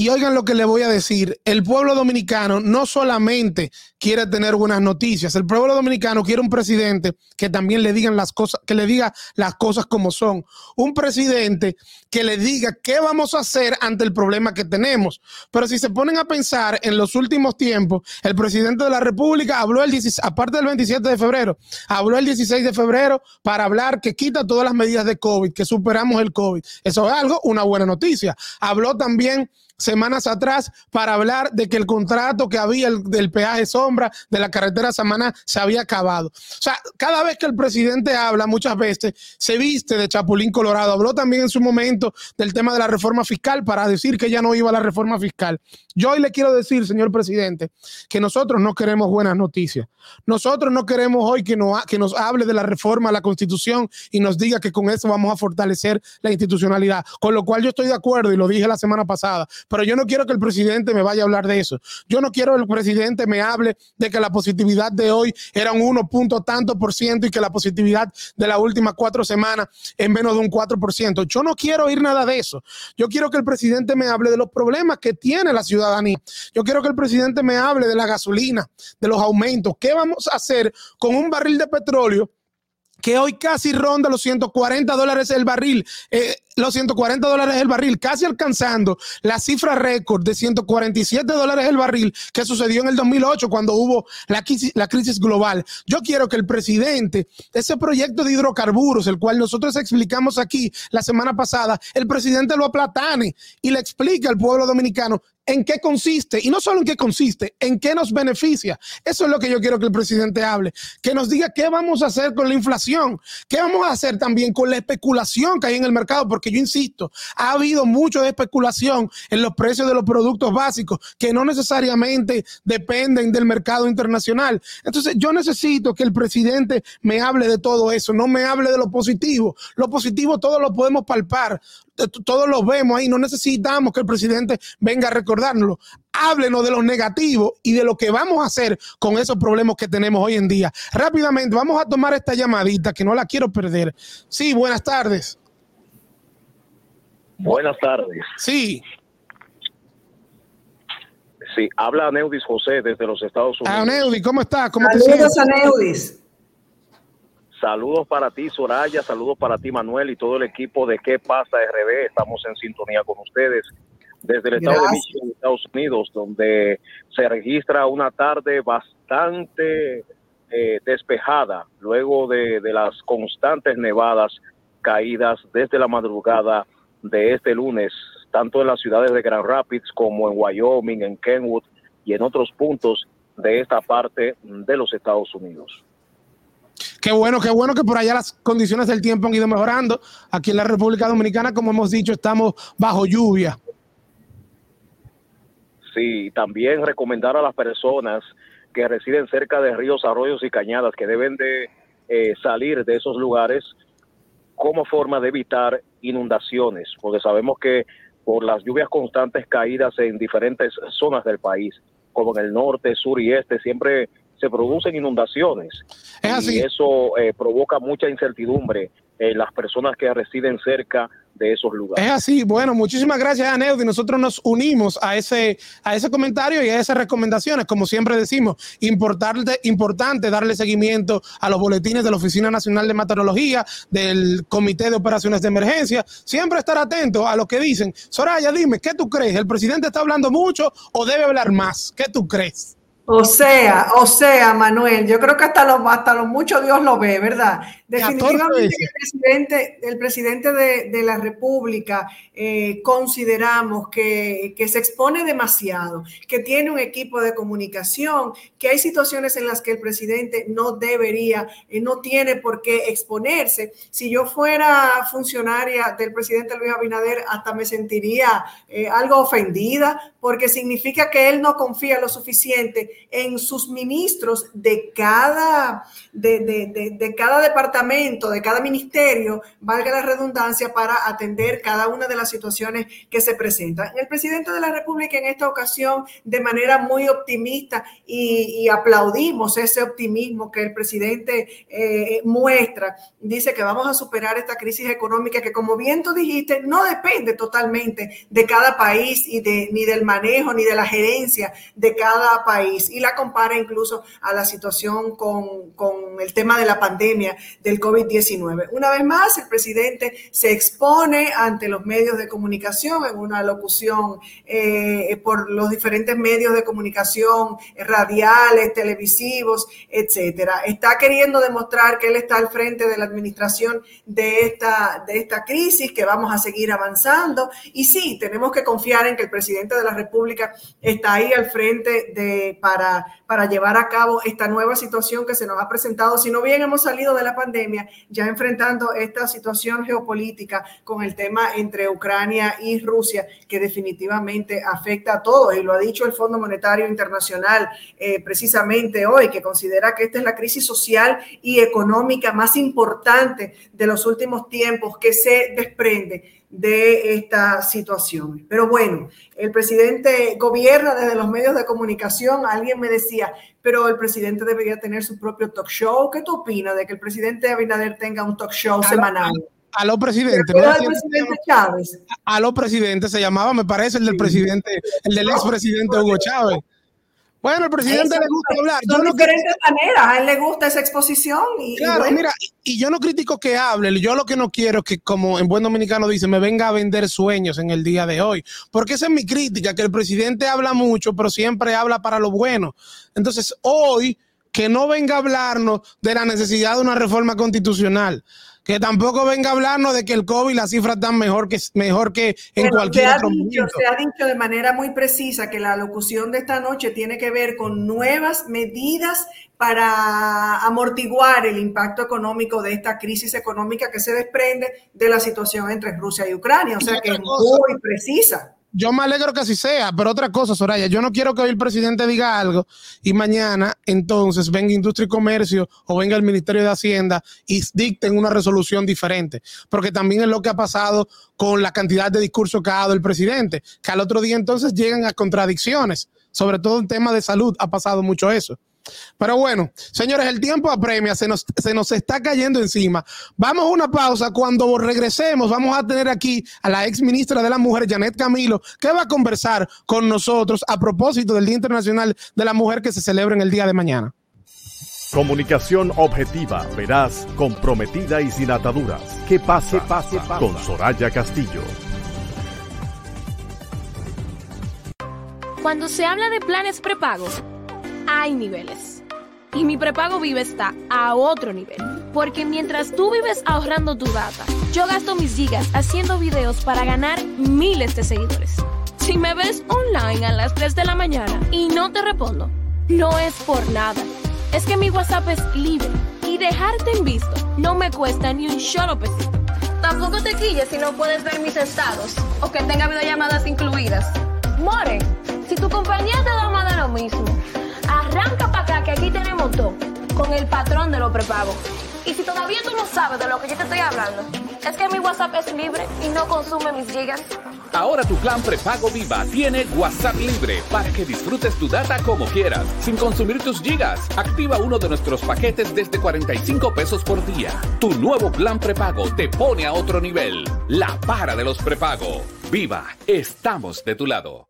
Y oigan lo que le voy a decir, el pueblo dominicano no solamente quiere tener buenas noticias, el pueblo dominicano quiere un presidente que también le digan las cosas, que le diga las cosas como son, un presidente que le diga qué vamos a hacer ante el problema que tenemos. Pero si se ponen a pensar en los últimos tiempos, el presidente de la República habló el 16, aparte del 27 de febrero, habló el 16 de febrero para hablar que quita todas las medidas de COVID, que superamos el COVID. Eso es algo, una buena noticia. Habló también semanas atrás para hablar de que el contrato que había el, del peaje sombra de la carretera Samaná se había acabado. O sea, cada vez que el presidente habla, muchas veces se viste de Chapulín Colorado. Habló también en su momento del tema de la reforma fiscal para decir que ya no iba a la reforma fiscal. Yo hoy le quiero decir, señor presidente, que nosotros no queremos buenas noticias. Nosotros no queremos hoy que, no, que nos hable de la reforma a la constitución y nos diga que con eso vamos a fortalecer la institucionalidad. Con lo cual yo estoy de acuerdo y lo dije la semana pasada, pero yo no quiero que el presidente me vaya a hablar de eso. Yo no quiero que el presidente me hable de que la positividad de hoy era un 1 punto tanto por ciento y que la positividad de las últimas cuatro semanas es menos de un 4 por ciento. Yo no quiero oír nada de eso. Yo quiero que el presidente me hable de los problemas que tiene la ciudadanía. Yo quiero que el presidente me hable de la gasolina, de los aumentos. ¿Qué vamos a hacer con un barril de petróleo? que hoy casi ronda los 140 dólares el barril, eh, los 140 dólares el barril, casi alcanzando la cifra récord de 147 dólares el barril que sucedió en el 2008 cuando hubo la crisis, la crisis global. Yo quiero que el presidente, ese proyecto de hidrocarburos, el cual nosotros explicamos aquí la semana pasada, el presidente lo aplatane y le explique al pueblo dominicano en qué consiste, y no solo en qué consiste, en qué nos beneficia. Eso es lo que yo quiero que el presidente hable, que nos diga qué vamos a hacer con la inflación, qué vamos a hacer también con la especulación que hay en el mercado, porque yo insisto, ha habido mucho especulación en los precios de los productos básicos que no necesariamente dependen del mercado internacional. Entonces, yo necesito que el presidente me hable de todo eso, no me hable de lo positivo. Lo positivo todo lo podemos palpar, todos lo vemos ahí, no necesitamos que el presidente venga a recordárnoslo. Háblenos de lo negativo y de lo que vamos a hacer con esos problemas que tenemos hoy en día. Rápidamente, vamos a tomar esta llamadita que no la quiero perder. Sí, buenas tardes. Buenas tardes. Sí. Sí, habla Aneudis José desde los Estados Unidos. Aneudis, ¿cómo estás? ¿Cómo Saludos, te sientes? Aneudis. Saludos para ti, Soraya, saludos para ti, Manuel, y todo el equipo de ¿Qué pasa RB? Estamos en sintonía con ustedes desde el estado de Michigan, Estados Unidos, donde se registra una tarde bastante eh, despejada luego de, de las constantes nevadas caídas desde la madrugada de este lunes, tanto en las ciudades de Grand Rapids como en Wyoming, en Kenwood y en otros puntos de esta parte de los Estados Unidos. Qué bueno, qué bueno que por allá las condiciones del tiempo han ido mejorando. Aquí en la República Dominicana, como hemos dicho, estamos bajo lluvia. Sí, también recomendar a las personas que residen cerca de ríos, arroyos y cañadas que deben de eh, salir de esos lugares como forma de evitar inundaciones, porque sabemos que por las lluvias constantes caídas en diferentes zonas del país, como en el norte, sur y este, siempre se producen inundaciones. Es así. Y eso eh, provoca mucha incertidumbre en las personas que residen cerca de esos lugares. Es así. Bueno, muchísimas gracias, Aneudi. Nosotros nos unimos a ese, a ese comentario y a esas recomendaciones. Como siempre decimos, importante, importante darle seguimiento a los boletines de la Oficina Nacional de Meteorología, del Comité de Operaciones de Emergencia. Siempre estar atento a lo que dicen. Soraya, dime, ¿qué tú crees? ¿El presidente está hablando mucho o debe hablar más? ¿Qué tú crees? O sea, o sea, Manuel, yo creo que hasta lo, hasta lo mucho Dios lo ve, ¿verdad? Definitivamente el presidente, el presidente de, de la República eh, consideramos que, que, se expone demasiado, que tiene un equipo de comunicación, que hay situaciones en las que el presidente no debería, eh, no tiene por qué exponerse. Si yo fuera funcionaria del presidente Luis Abinader, hasta me sentiría eh, algo ofendida, porque significa que él no confía lo suficiente en sus ministros de cada, de, de, de, cada departamento, de cada ministerio, valga la redundancia, para atender cada una de las situaciones que se presentan. El presidente de la República en esta ocasión, de manera muy optimista, y, y aplaudimos ese optimismo que el presidente eh, muestra, dice que vamos a superar esta crisis económica que, como bien tú dijiste, no depende totalmente de cada país y de, ni del manejo ni de la gerencia de cada país y la compara incluso a la situación con, con el tema de la pandemia del COVID-19. Una vez más, el presidente se expone ante los medios de comunicación en una locución eh, por los diferentes medios de comunicación radiales, televisivos, etcétera. Está queriendo demostrar que él está al frente de la administración de esta, de esta crisis, que vamos a seguir avanzando. Y sí, tenemos que confiar en que el presidente de la República está ahí al frente de, para, para llevar a cabo esta nueva situación que se nos ha presentado. Si no bien hemos salido de la pandemia, ya enfrentando esta situación geopolítica con el tema entre Ucrania y Rusia, que definitivamente afecta a todos. Y lo ha dicho el Fondo Monetario Internacional eh, precisamente hoy, que considera que esta es la crisis social y económica más importante de los últimos tiempos que se desprende de esta situación. Pero bueno, el presidente gobierna desde los medios de comunicación. Alguien me decía, pero el presidente debería tener su propio talk show. ¿Qué tú opinas de que el presidente Abinader tenga un talk show semanal? A los presidentes. ¿Pero el presidente Chávez? A los presidentes se llamaba, me parece, el del presidente, el del expresidente Hugo Chávez. Bueno, al presidente le gusta hablar. Son diferentes maneras. A él le gusta esa exposición. Y, claro, y bueno. mira, y yo no critico que hable. Yo lo que no quiero es que, como en buen dominicano dice, me venga a vender sueños en el día de hoy. Porque esa es mi crítica, que el presidente habla mucho, pero siempre habla para lo bueno. Entonces, hoy, que no venga a hablarnos de la necesidad de una reforma constitucional que tampoco venga a hablarnos de que el COVID las cifras están mejor que, mejor que en Pero cualquier se ha otro dicho, momento. Se ha dicho de manera muy precisa que la locución de esta noche tiene que ver con nuevas medidas para amortiguar el impacto económico de esta crisis económica que se desprende de la situación entre Rusia y Ucrania. O sea que es muy precisa. Yo me alegro que así sea, pero otra cosa, Soraya, yo no quiero que hoy el presidente diga algo y mañana entonces venga Industria y Comercio o venga el Ministerio de Hacienda y dicten una resolución diferente, porque también es lo que ha pasado con la cantidad de discursos que ha dado el presidente, que al otro día entonces llegan a contradicciones, sobre todo en temas de salud ha pasado mucho eso. Pero bueno, señores, el tiempo apremia, se nos, se nos está cayendo encima. Vamos a una pausa. Cuando regresemos, vamos a tener aquí a la ex ministra de la Mujer, Janet Camilo, que va a conversar con nosotros a propósito del Día Internacional de la Mujer que se celebra en el día de mañana. Comunicación objetiva, veraz, comprometida y sin ataduras. ¿Qué pasa? pase, pase con Soraya Castillo. Cuando se habla de planes prepago, hay niveles. Y mi prepago vive está a otro nivel. Porque mientras tú vives ahorrando tu data, yo gasto mis gigas haciendo videos para ganar miles de seguidores. Si me ves online a las 3 de la mañana y no te respondo, no es por nada. Es que mi WhatsApp es libre y dejarte en visto no me cuesta ni un solo pesito. Tampoco te quilles si no puedes ver mis estados o que tenga videollamadas incluidas. More, si tu compañía te da más de lo mismo, arranca para acá que aquí tenemos todo con el patrón de los prepagos. Y si todavía tú no sabes de lo que yo te estoy hablando, es que mi WhatsApp es libre y no consume mis gigas. Ahora tu plan prepago Viva tiene WhatsApp libre para que disfrutes tu data como quieras, sin consumir tus gigas. Activa uno de nuestros paquetes desde 45 pesos por día. Tu nuevo plan prepago te pone a otro nivel. La para de los prepago. Viva, estamos de tu lado.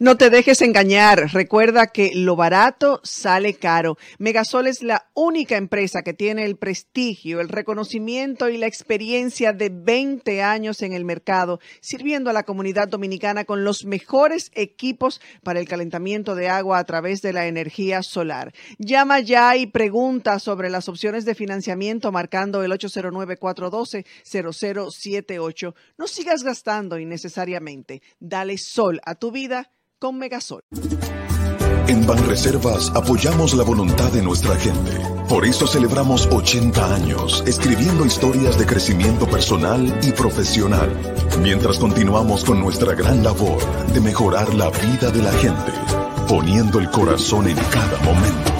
No te dejes engañar. Recuerda que lo barato sale caro. Megasol es la única empresa que tiene el prestigio, el reconocimiento y la experiencia de 20 años en el mercado, sirviendo a la comunidad dominicana con los mejores equipos para el calentamiento de agua a través de la energía solar. Llama ya y pregunta sobre las opciones de financiamiento marcando el 809-412-0078. No sigas gastando innecesariamente. Dale sol a tu vida con Megasol. En Banreservas apoyamos la voluntad de nuestra gente. Por eso celebramos 80 años escribiendo historias de crecimiento personal y profesional, mientras continuamos con nuestra gran labor de mejorar la vida de la gente, poniendo el corazón en cada momento.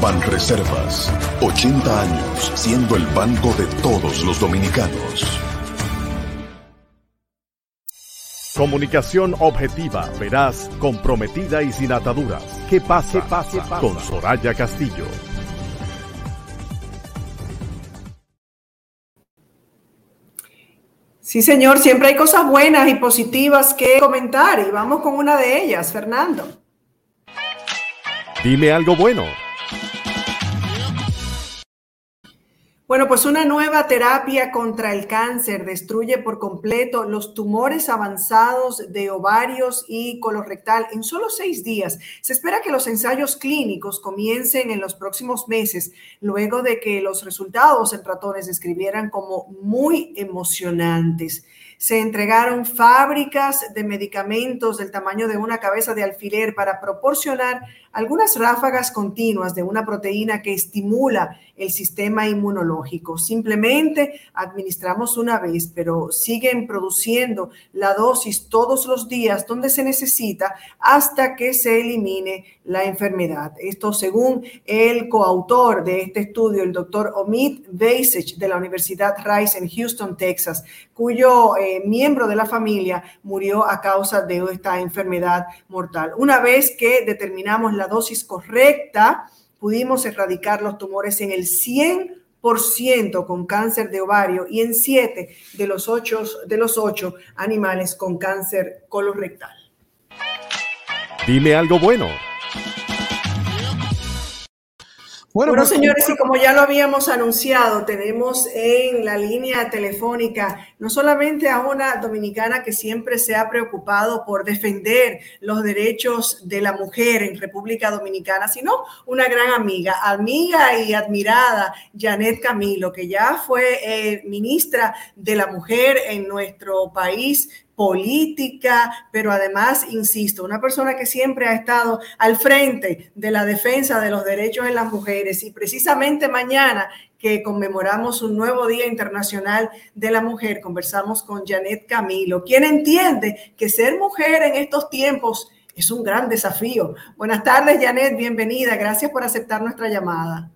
Banreservas, 80 años siendo el banco de todos los dominicanos. Comunicación objetiva, veraz, comprometida y sin ataduras. ¿Qué pasa? pase, pase con Soraya Castillo. Sí, señor, siempre hay cosas buenas y positivas que comentar y vamos con una de ellas, Fernando. Dime algo bueno. Bueno, pues una nueva terapia contra el cáncer destruye por completo los tumores avanzados de ovarios y colorectal en solo seis días. Se espera que los ensayos clínicos comiencen en los próximos meses, luego de que los resultados en ratones describieran como muy emocionantes. Se entregaron fábricas de medicamentos del tamaño de una cabeza de alfiler para proporcionar algunas ráfagas continuas de una proteína que estimula el sistema inmunológico. Simplemente administramos una vez, pero siguen produciendo la dosis todos los días donde se necesita hasta que se elimine la enfermedad. Esto según el coautor de este estudio, el doctor Omid Vasich de la Universidad Rice en Houston, Texas, cuyo eh, miembro de la familia murió a causa de esta enfermedad mortal. Una vez que determinamos la dosis correcta, pudimos erradicar los tumores en el 100% con cáncer de ovario y en 7 de los 8 de los 8 animales con cáncer colorectal. Dime algo bueno. Bueno, pues, señores, y como ya lo habíamos anunciado, tenemos en la línea telefónica no solamente a una dominicana que siempre se ha preocupado por defender los derechos de la mujer en República Dominicana, sino una gran amiga, amiga y admirada, Janet Camilo, que ya fue eh, ministra de la mujer en nuestro país, política, pero además, insisto, una persona que siempre ha estado al frente de la defensa de los derechos de las mujeres y precisamente mañana que conmemoramos un nuevo Día Internacional de la Mujer, conversamos con Janet Camilo, quien entiende que ser mujer en estos tiempos es un gran desafío. Buenas tardes, Janet, bienvenida. Gracias por aceptar nuestra llamada.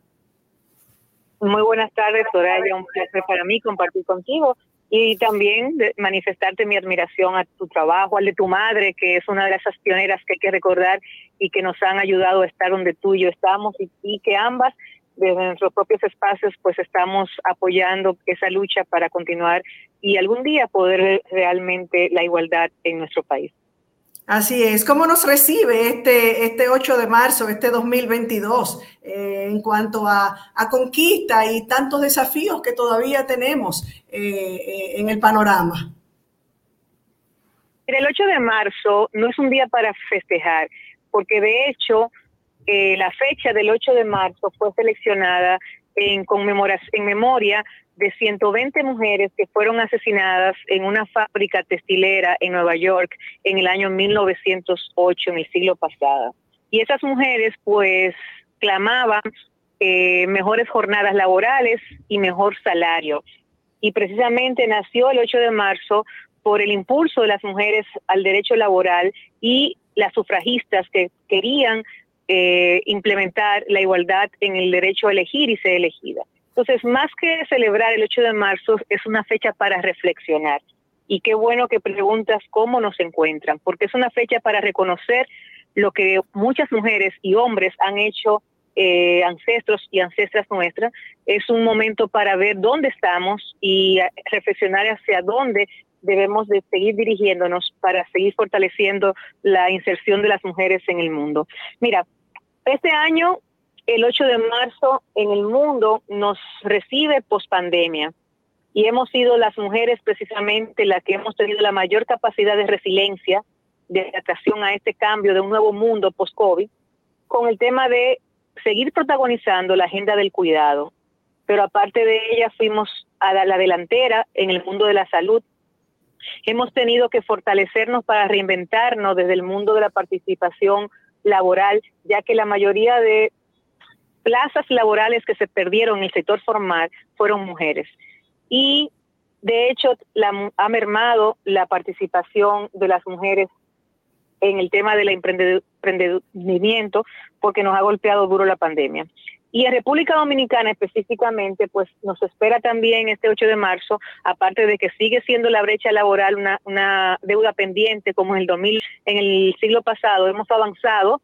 Muy buenas tardes, Soraya. Un placer para mí compartir contigo y también manifestarte mi admiración a tu trabajo, al de tu madre, que es una de esas pioneras que hay que recordar y que nos han ayudado a estar donde tú y yo estamos y, y que ambas desde nuestros propios espacios pues estamos apoyando esa lucha para continuar y algún día poder realmente la igualdad en nuestro país. Así es. ¿Cómo nos recibe este, este 8 de marzo, este 2022, eh, en cuanto a, a, conquista y tantos desafíos que todavía tenemos eh, eh, en el panorama? El 8 de marzo no es un día para festejar, porque de hecho eh, la fecha del 8 de marzo fue seleccionada en, conmemoración, en memoria de 120 mujeres que fueron asesinadas en una fábrica textilera en Nueva York en el año 1908, en el siglo pasado. Y esas mujeres pues clamaban eh, mejores jornadas laborales y mejor salario. Y precisamente nació el 8 de marzo por el impulso de las mujeres al derecho laboral y las sufragistas que querían eh, implementar la igualdad en el derecho a elegir y ser elegida. Entonces, más que celebrar el 8 de marzo, es una fecha para reflexionar. Y qué bueno que preguntas cómo nos encuentran, porque es una fecha para reconocer lo que muchas mujeres y hombres han hecho, eh, ancestros y ancestras nuestras. Es un momento para ver dónde estamos y reflexionar hacia dónde debemos de seguir dirigiéndonos para seguir fortaleciendo la inserción de las mujeres en el mundo. Mira, este año el 8 de marzo en el mundo nos recibe pospandemia y hemos sido las mujeres precisamente las que hemos tenido la mayor capacidad de resiliencia, de adaptación a este cambio de un nuevo mundo post-COVID, con el tema de seguir protagonizando la agenda del cuidado. Pero aparte de ella, fuimos a la, delantera en el mundo de la salud. Hemos tenido que fortalecernos para reinventarnos desde el mundo de la participación laboral, ya que la mayoría de plazas laborales que se perdieron en el sector formal fueron mujeres. Y de hecho la, ha mermado la participación de las mujeres en el tema del emprendimiento porque nos ha golpeado duro la pandemia. Y en República Dominicana específicamente, pues nos espera también este 8 de marzo, aparte de que sigue siendo la brecha laboral una, una deuda pendiente como en el 2000, en el siglo pasado, hemos avanzado,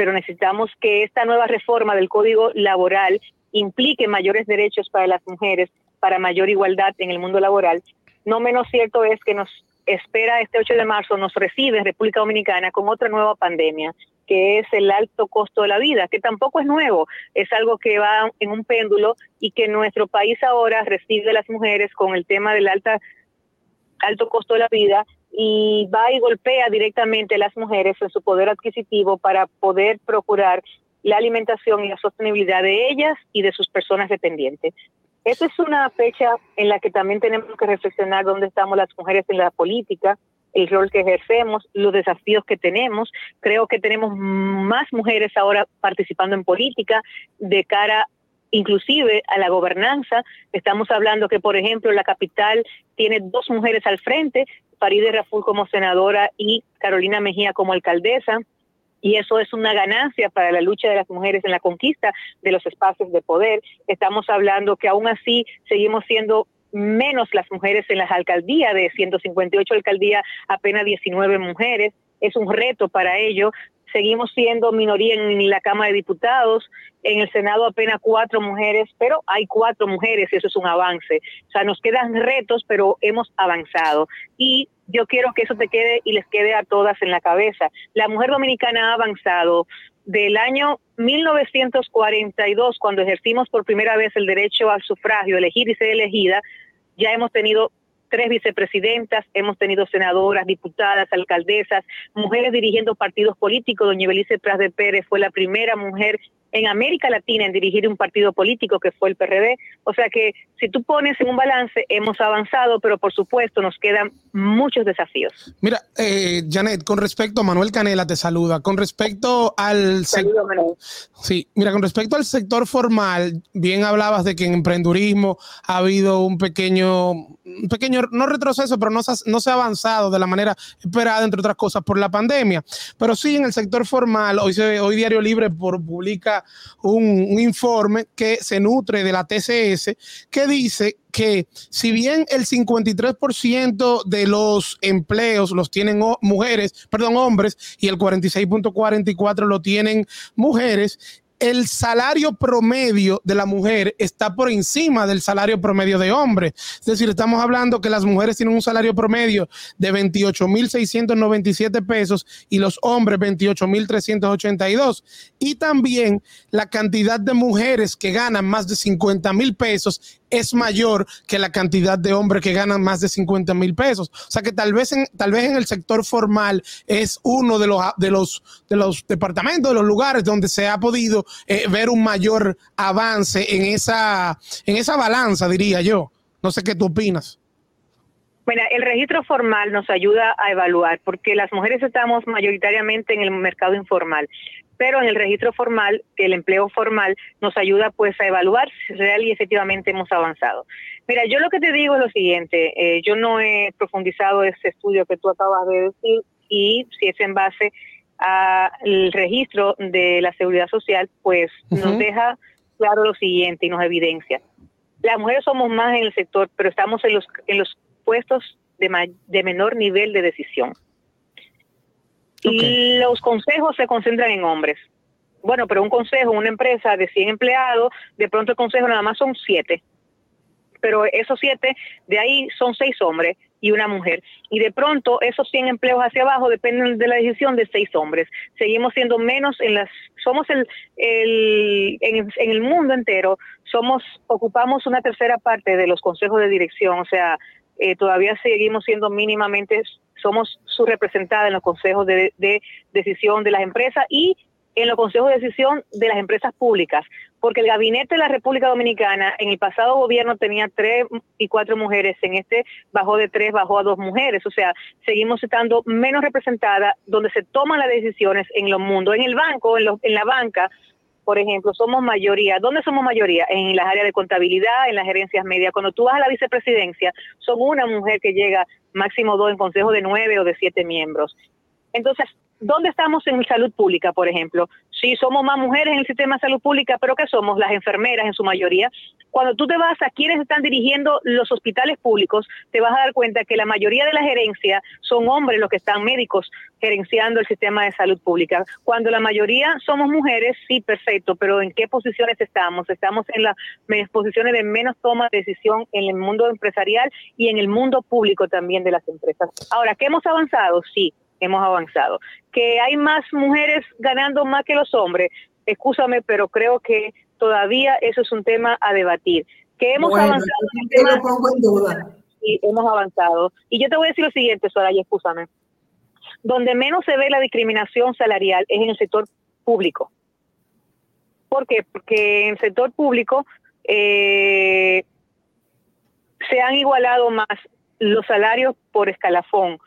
pero necesitamos que esta nueva reforma del Código Laboral implique mayores derechos para las mujeres, para mayor igualdad en el mundo laboral. No menos cierto es que nos espera este 8 de marzo, nos recibe en República Dominicana con otra nueva pandemia, que es el alto costo de la vida, que tampoco es nuevo, es algo que va en un péndulo y que nuestro país ahora recibe a las mujeres con el tema del alta, alto costo de la vida y va y golpea directamente a las mujeres en su poder adquisitivo para poder procurar la alimentación y la sostenibilidad de ellas y de sus personas dependientes. Esta es una fecha en la que también tenemos que reflexionar dónde estamos las mujeres en la política, el rol que ejercemos, los desafíos que tenemos. Creo que tenemos más mujeres ahora participando en política de cara inclusive a la gobernanza. Estamos hablando que, por ejemplo, la capital tiene dos mujeres al frente, Faride Raful como senadora y Carolina Mejía como alcaldesa. y eso es una ganancia para la lucha de las mujeres en la conquista de los espacios de poder. Estamos hablando que aún así seguimos siendo menos las mujeres en las alcaldías, de 158 alcaldías, apenas 19 mujeres. Es un reto para ello. Seguimos siendo minoría en la Cámara de Diputados, en el Senado apenas cuatro mujeres, pero hay cuatro mujeres y eso es un avance. O sea, nos quedan retos, pero hemos avanzado. Y yo quiero que eso te quede y les quede a todas en la cabeza. La mujer dominicana ha avanzado del año 1942, cuando ejercimos por primera vez el derecho al sufragio, elegir y ser elegida, ya hemos tenido tres vicepresidentas, hemos tenido senadoras, diputadas, alcaldesas, mujeres dirigiendo partidos políticos. Doña Belice Pras de Pérez fue la primera mujer en América Latina en dirigir un partido político que fue el PRD. O sea que si tú pones en un balance, hemos avanzado, pero por supuesto nos quedan muchos desafíos. Mira, eh, Janet, con respecto a Manuel Canela te saluda, con respecto al Saludo, Manuel. Sí, mira, con respecto al sector formal, bien hablabas de que en emprendurismo ha habido un pequeño, un pequeño, no retroceso, pero no se, no se ha avanzado de la manera esperada, entre otras cosas, por la pandemia. Pero sí, en el sector formal, hoy, se, hoy Diario Libre por, publica un, un informe que se nutre de la TCS que dice que si bien el 53% de los empleos los tienen mujeres, perdón, hombres, y el 46.44 lo tienen mujeres, el salario promedio de la mujer está por encima del salario promedio de hombre. Es decir, estamos hablando que las mujeres tienen un salario promedio de 28.697 pesos y los hombres 28.382. Y también la cantidad de mujeres que ganan más de 50 mil pesos es mayor que la cantidad de hombres que ganan más de 50 mil pesos. O sea que tal vez en, tal vez en el sector formal es uno de los, de los, de los departamentos, de los lugares donde se ha podido eh, ver un mayor avance en esa, en esa balanza, diría yo. No sé qué tú opinas. Bueno, el registro formal nos ayuda a evaluar, porque las mujeres estamos mayoritariamente en el mercado informal, pero en el registro formal, el empleo formal, nos ayuda pues a evaluar si real y efectivamente hemos avanzado. Mira, yo lo que te digo es lo siguiente, eh, yo no he profundizado ese estudio que tú acabas de decir y si es en base al registro de la seguridad social, pues nos deja claro lo siguiente y nos evidencia. Las mujeres somos más en el sector, pero estamos en los, en los puestos de, de menor nivel de decisión. Y los consejos se concentran en hombres. Bueno, pero un consejo, una empresa de 100 empleados, de pronto el consejo nada más son siete. Pero esos siete, de ahí son seis hombres y una mujer. Y de pronto esos 100 empleos hacia abajo dependen de la decisión de seis hombres. Seguimos siendo menos en las, somos el, el en, en el mundo entero, somos, ocupamos una tercera parte de los consejos de dirección, o sea, eh, todavía seguimos siendo mínimamente, somos subrepresentadas en los consejos de, de decisión de las empresas y en los consejos de decisión de las empresas públicas, porque el gabinete de la República Dominicana en el pasado gobierno tenía tres y cuatro mujeres, en este bajó de tres, bajó a dos mujeres, o sea, seguimos estando menos representadas donde se toman las decisiones en los mundos, en el banco, en, en la banca, por ejemplo, somos mayoría. ¿Dónde somos mayoría? En las áreas de contabilidad, en las gerencias medias. Cuando tú vas a la vicepresidencia, son una mujer que llega máximo dos en consejo de nueve o de siete miembros. Entonces, ¿dónde estamos en salud pública, por ejemplo? Sí, somos más mujeres en el sistema de salud pública, pero ¿qué somos? Las enfermeras en su mayoría. Cuando tú te vas a quienes están dirigiendo los hospitales públicos, te vas a dar cuenta que la mayoría de la gerencia son hombres los que están médicos gerenciando el sistema de salud pública. Cuando la mayoría somos mujeres, sí, perfecto, pero ¿en qué posiciones estamos? Estamos en las posiciones de menos toma de decisión en el mundo empresarial y en el mundo público también de las empresas. Ahora, ¿qué hemos avanzado? Sí, hemos avanzado. Que hay más mujeres ganando más que los hombres, escúchame, pero creo que todavía eso es un tema a debatir. Que hemos Bueno, avanzado yo lo pongo en duda. Sí, hemos avanzado. Y yo te voy a decir lo siguiente, Soraya, escúchame. Donde menos se ve la discriminación salarial es en el sector público. ¿Por qué? Porque en el sector público eh, se han igualado más los salarios por escalafón.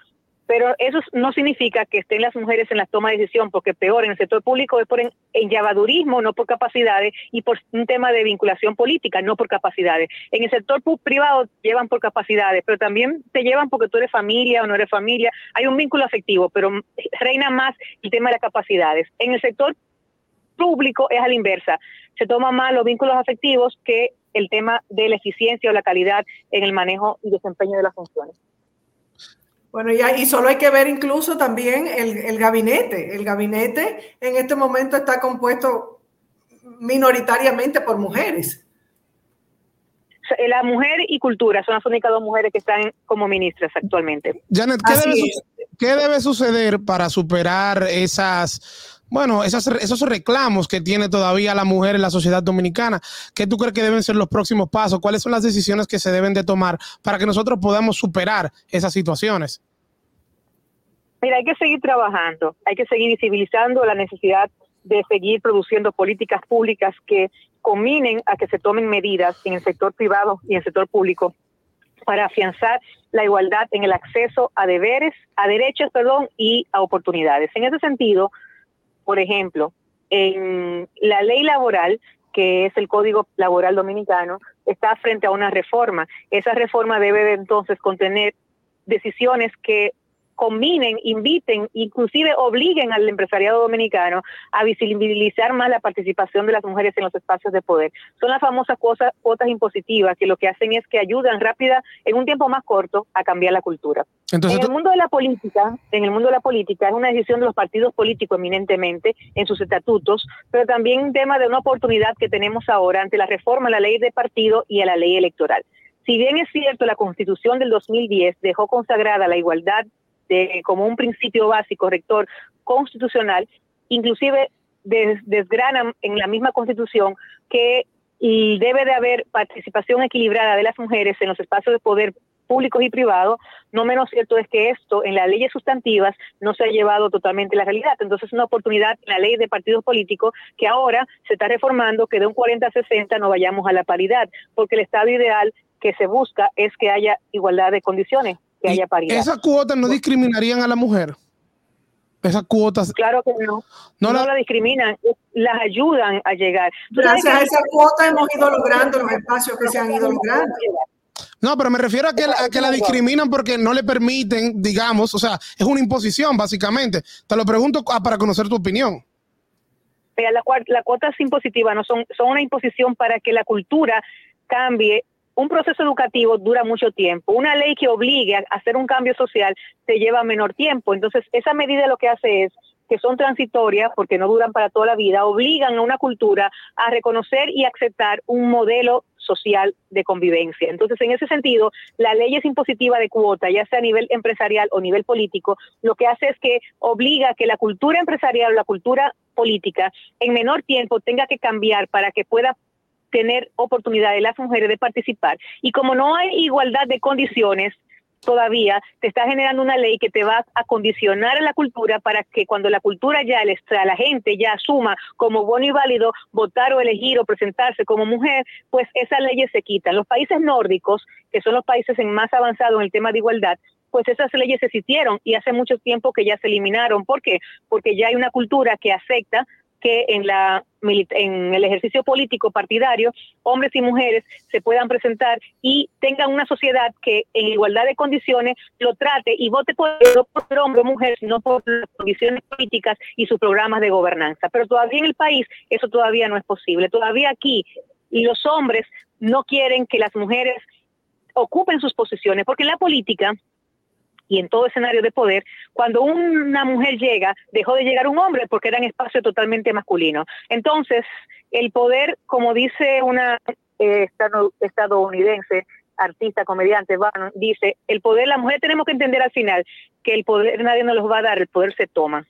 Pero eso no significa que estén las mujeres en la toma de decisión, porque peor, en el sector público es por en, llavadurismo, no por capacidades, y por un tema de vinculación política, no por capacidades. En el sector privado llevan por capacidades, pero también te llevan porque tú eres familia o no eres familia. Hay un vínculo afectivo, pero reina más el tema de las capacidades. En el sector público es a la inversa. Se toman más los vínculos afectivos que el tema de la eficiencia o la calidad en el manejo y desempeño de las funciones. Bueno, ya, y solo hay que ver incluso también el, gabinete. El gabinete en este momento está compuesto minoritariamente por mujeres. La mujer y cultura son las únicas dos mujeres que están como ministras actualmente. Janet, ¿qué, debe, suceder para superar esas, bueno, esas, esos reclamos que tiene todavía la mujer en la sociedad dominicana? ¿Qué tú crees que deben ser los próximos pasos? ¿Cuáles son las decisiones que se deben de tomar para que nosotros podamos superar esas situaciones? Mira, hay que seguir trabajando, hay que seguir visibilizando la necesidad de seguir produciendo políticas públicas que combinen a que se tomen medidas en el sector privado y en el sector público para afianzar la igualdad en el acceso a deberes, a derechos, perdón, y a oportunidades. En ese sentido, por ejemplo, en la ley laboral, que es el Código Laboral Dominicano, está frente a una reforma. Esa reforma debe entonces contener decisiones que combinen, inviten, inclusive obliguen al empresariado dominicano a visibilizar más la participación de las mujeres en los espacios de poder. Son las famosas cuotas, impositivas que lo que hacen es que ayudan rápida, en un tiempo más corto, a cambiar la cultura. en el mundo de la política, en el mundo de la política es una decisión de los partidos políticos eminentemente en sus estatutos, pero también un tema de una oportunidad que tenemos ahora ante la reforma a la ley de partido y a la ley electoral. Si bien es cierto, la Constitución del 2010 dejó consagrada la igualdad como un principio básico rector constitucional, inclusive desgranan en la misma constitución que debe de haber participación equilibrada de las mujeres en los espacios de poder públicos y privados, no menos cierto es que esto en las leyes sustantivas no se ha llevado totalmente a la realidad. Entonces es una oportunidad en la ley de partidos políticos que ahora se está reformando que de un 40 a 60 no vayamos a la paridad, porque el estado ideal que se busca es que haya igualdad de condiciones que haya paridad. ¿Esas cuotas no discriminarían a la mujer? Esas cuotas. Claro que no. No, la, discriminan, las ayudan a llegar. Gracias a esas cuotas hemos ido logrando los espacios que se han ido logrando. No, pero me refiero a que, a que la discriminan porque no le permiten, digamos, o sea, es una imposición básicamente. Te lo pregunto para conocer tu opinión. La, la cuota es impositiva, no son, son una imposición para que la cultura cambie un proceso educativo dura mucho tiempo. Una ley que obligue a hacer un cambio social te lleva menor tiempo. Entonces, esa medida lo que hace es que son transitorias porque no duran para toda la vida, obligan a una cultura a reconocer y aceptar un modelo social de convivencia. Entonces, en ese sentido, la ley es impositiva de cuota, ya sea a nivel empresarial o nivel político, lo que hace es que obliga a que la cultura empresarial o la cultura política en menor tiempo tenga que cambiar para que pueda tener oportunidad de las mujeres de participar. Y como no hay igualdad de condiciones, todavía te está generando una ley que te va a condicionar a la cultura para que cuando la cultura ya, la gente ya asuma como bueno y válido votar o elegir o presentarse como mujer, pues esas leyes se quitan. Los países nórdicos, que son los países más avanzados en el tema de igualdad, pues esas leyes existieron y hace mucho tiempo que ya se eliminaron. ¿Por qué? Porque ya hay una cultura que acepta que en, la, en el ejercicio político partidario hombres y mujeres se puedan presentar y tengan una sociedad que en igualdad de condiciones lo trate y vote por, no por hombre o mujer, sino por las condiciones políticas y sus programas de gobernanza. Pero todavía en el país eso todavía no es posible. Todavía aquí los hombres no quieren que las mujeres ocupen sus posiciones, porque en la política y en todo escenario de poder, cuando una mujer llega, dejó de llegar un hombre porque era un espacio totalmente masculino. Entonces, el poder, como dice una eh, estadounidense, artista, comediante, dice, el poder, la mujer tenemos que entender al final que el poder nadie nos los va a dar, el poder se toma,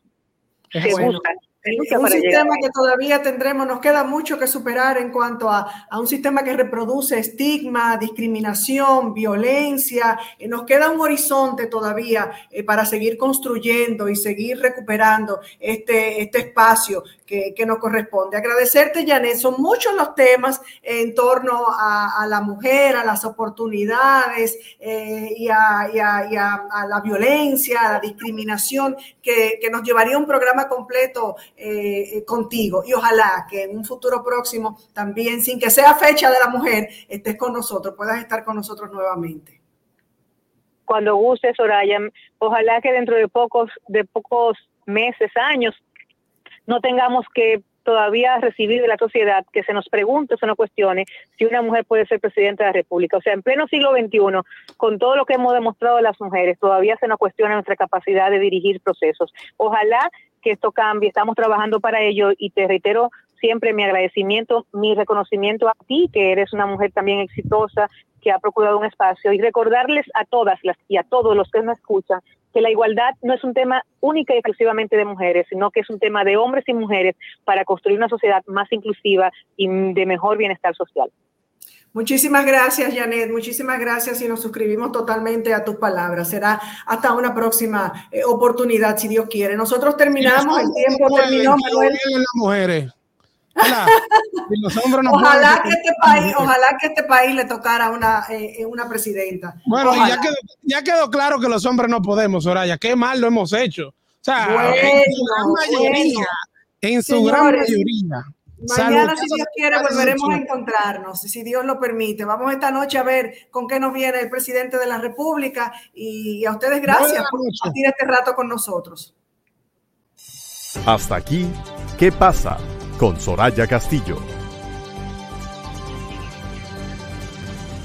se busca, lucha un sistema que todavía tendremos, nos queda mucho que superar en cuanto a, a un sistema que reproduce estigma, discriminación, violencia. Eh, nos queda un horizonte todavía eh, para seguir construyendo y seguir recuperando este, este espacio que, que nos corresponde. Agradecerte, Janet. Son muchos los temas en torno a, a la mujer, a las oportunidades eh, y, a, y a la violencia, a la discriminación, que, que nos llevaría un programa completo eh, eh, contigo. Y ojalá que en un futuro próximo también, sin que sea fecha de la mujer, estés con nosotros, puedas estar con nosotros nuevamente. cuando guste Soraya. Ojalá que dentro de pocos, de pocos meses, años, no tengamos que todavía recibir de la sociedad que se nos pregunte, se nos cuestione si una mujer puede ser presidenta de la República. O sea, en pleno siglo XXI, con todo lo que hemos demostrado las mujeres, todavía se nos cuestiona nuestra capacidad de dirigir procesos. Ojalá que esto cambie, estamos trabajando para ello y te reitero siempre mi agradecimiento, mi reconocimiento a ti, que eres una mujer también exitosa, que ha procurado un espacio y recordarles a todas las y a todos los que nos escuchan que la igualdad no es un tema única y exclusivamente de mujeres, sino que es un tema de hombres y mujeres para construir una sociedad más inclusiva y de mejor bienestar social. Muchísimas gracias, Janet. Muchísimas gracias y nos suscribimos totalmente a tus palabras. Será hasta una próxima eh, oportunidad, si Dios quiere. Nosotros terminamos, el tiempo terminó, Manuel. las mujeres. ¿verdad? Y los hombres no Ojalá que este país, ojalá que este país le tocara una, eh, una presidenta. Bueno, y ya quedó, ya quedó claro que los hombres no podemos, Soraya. Qué mal lo hemos hecho. O sea, Bueno, en su gran mayoría, bueno. en su gran Señores, mayoría. Mañana, si Dios quiere, volveremos a encontrarnos, si Dios lo permite. Vamos esta noche a ver con qué nos viene el presidente de la República y a ustedes gracias por compartir este rato con nosotros. Hasta aquí, ¿qué pasa? Con Soraya Castillo.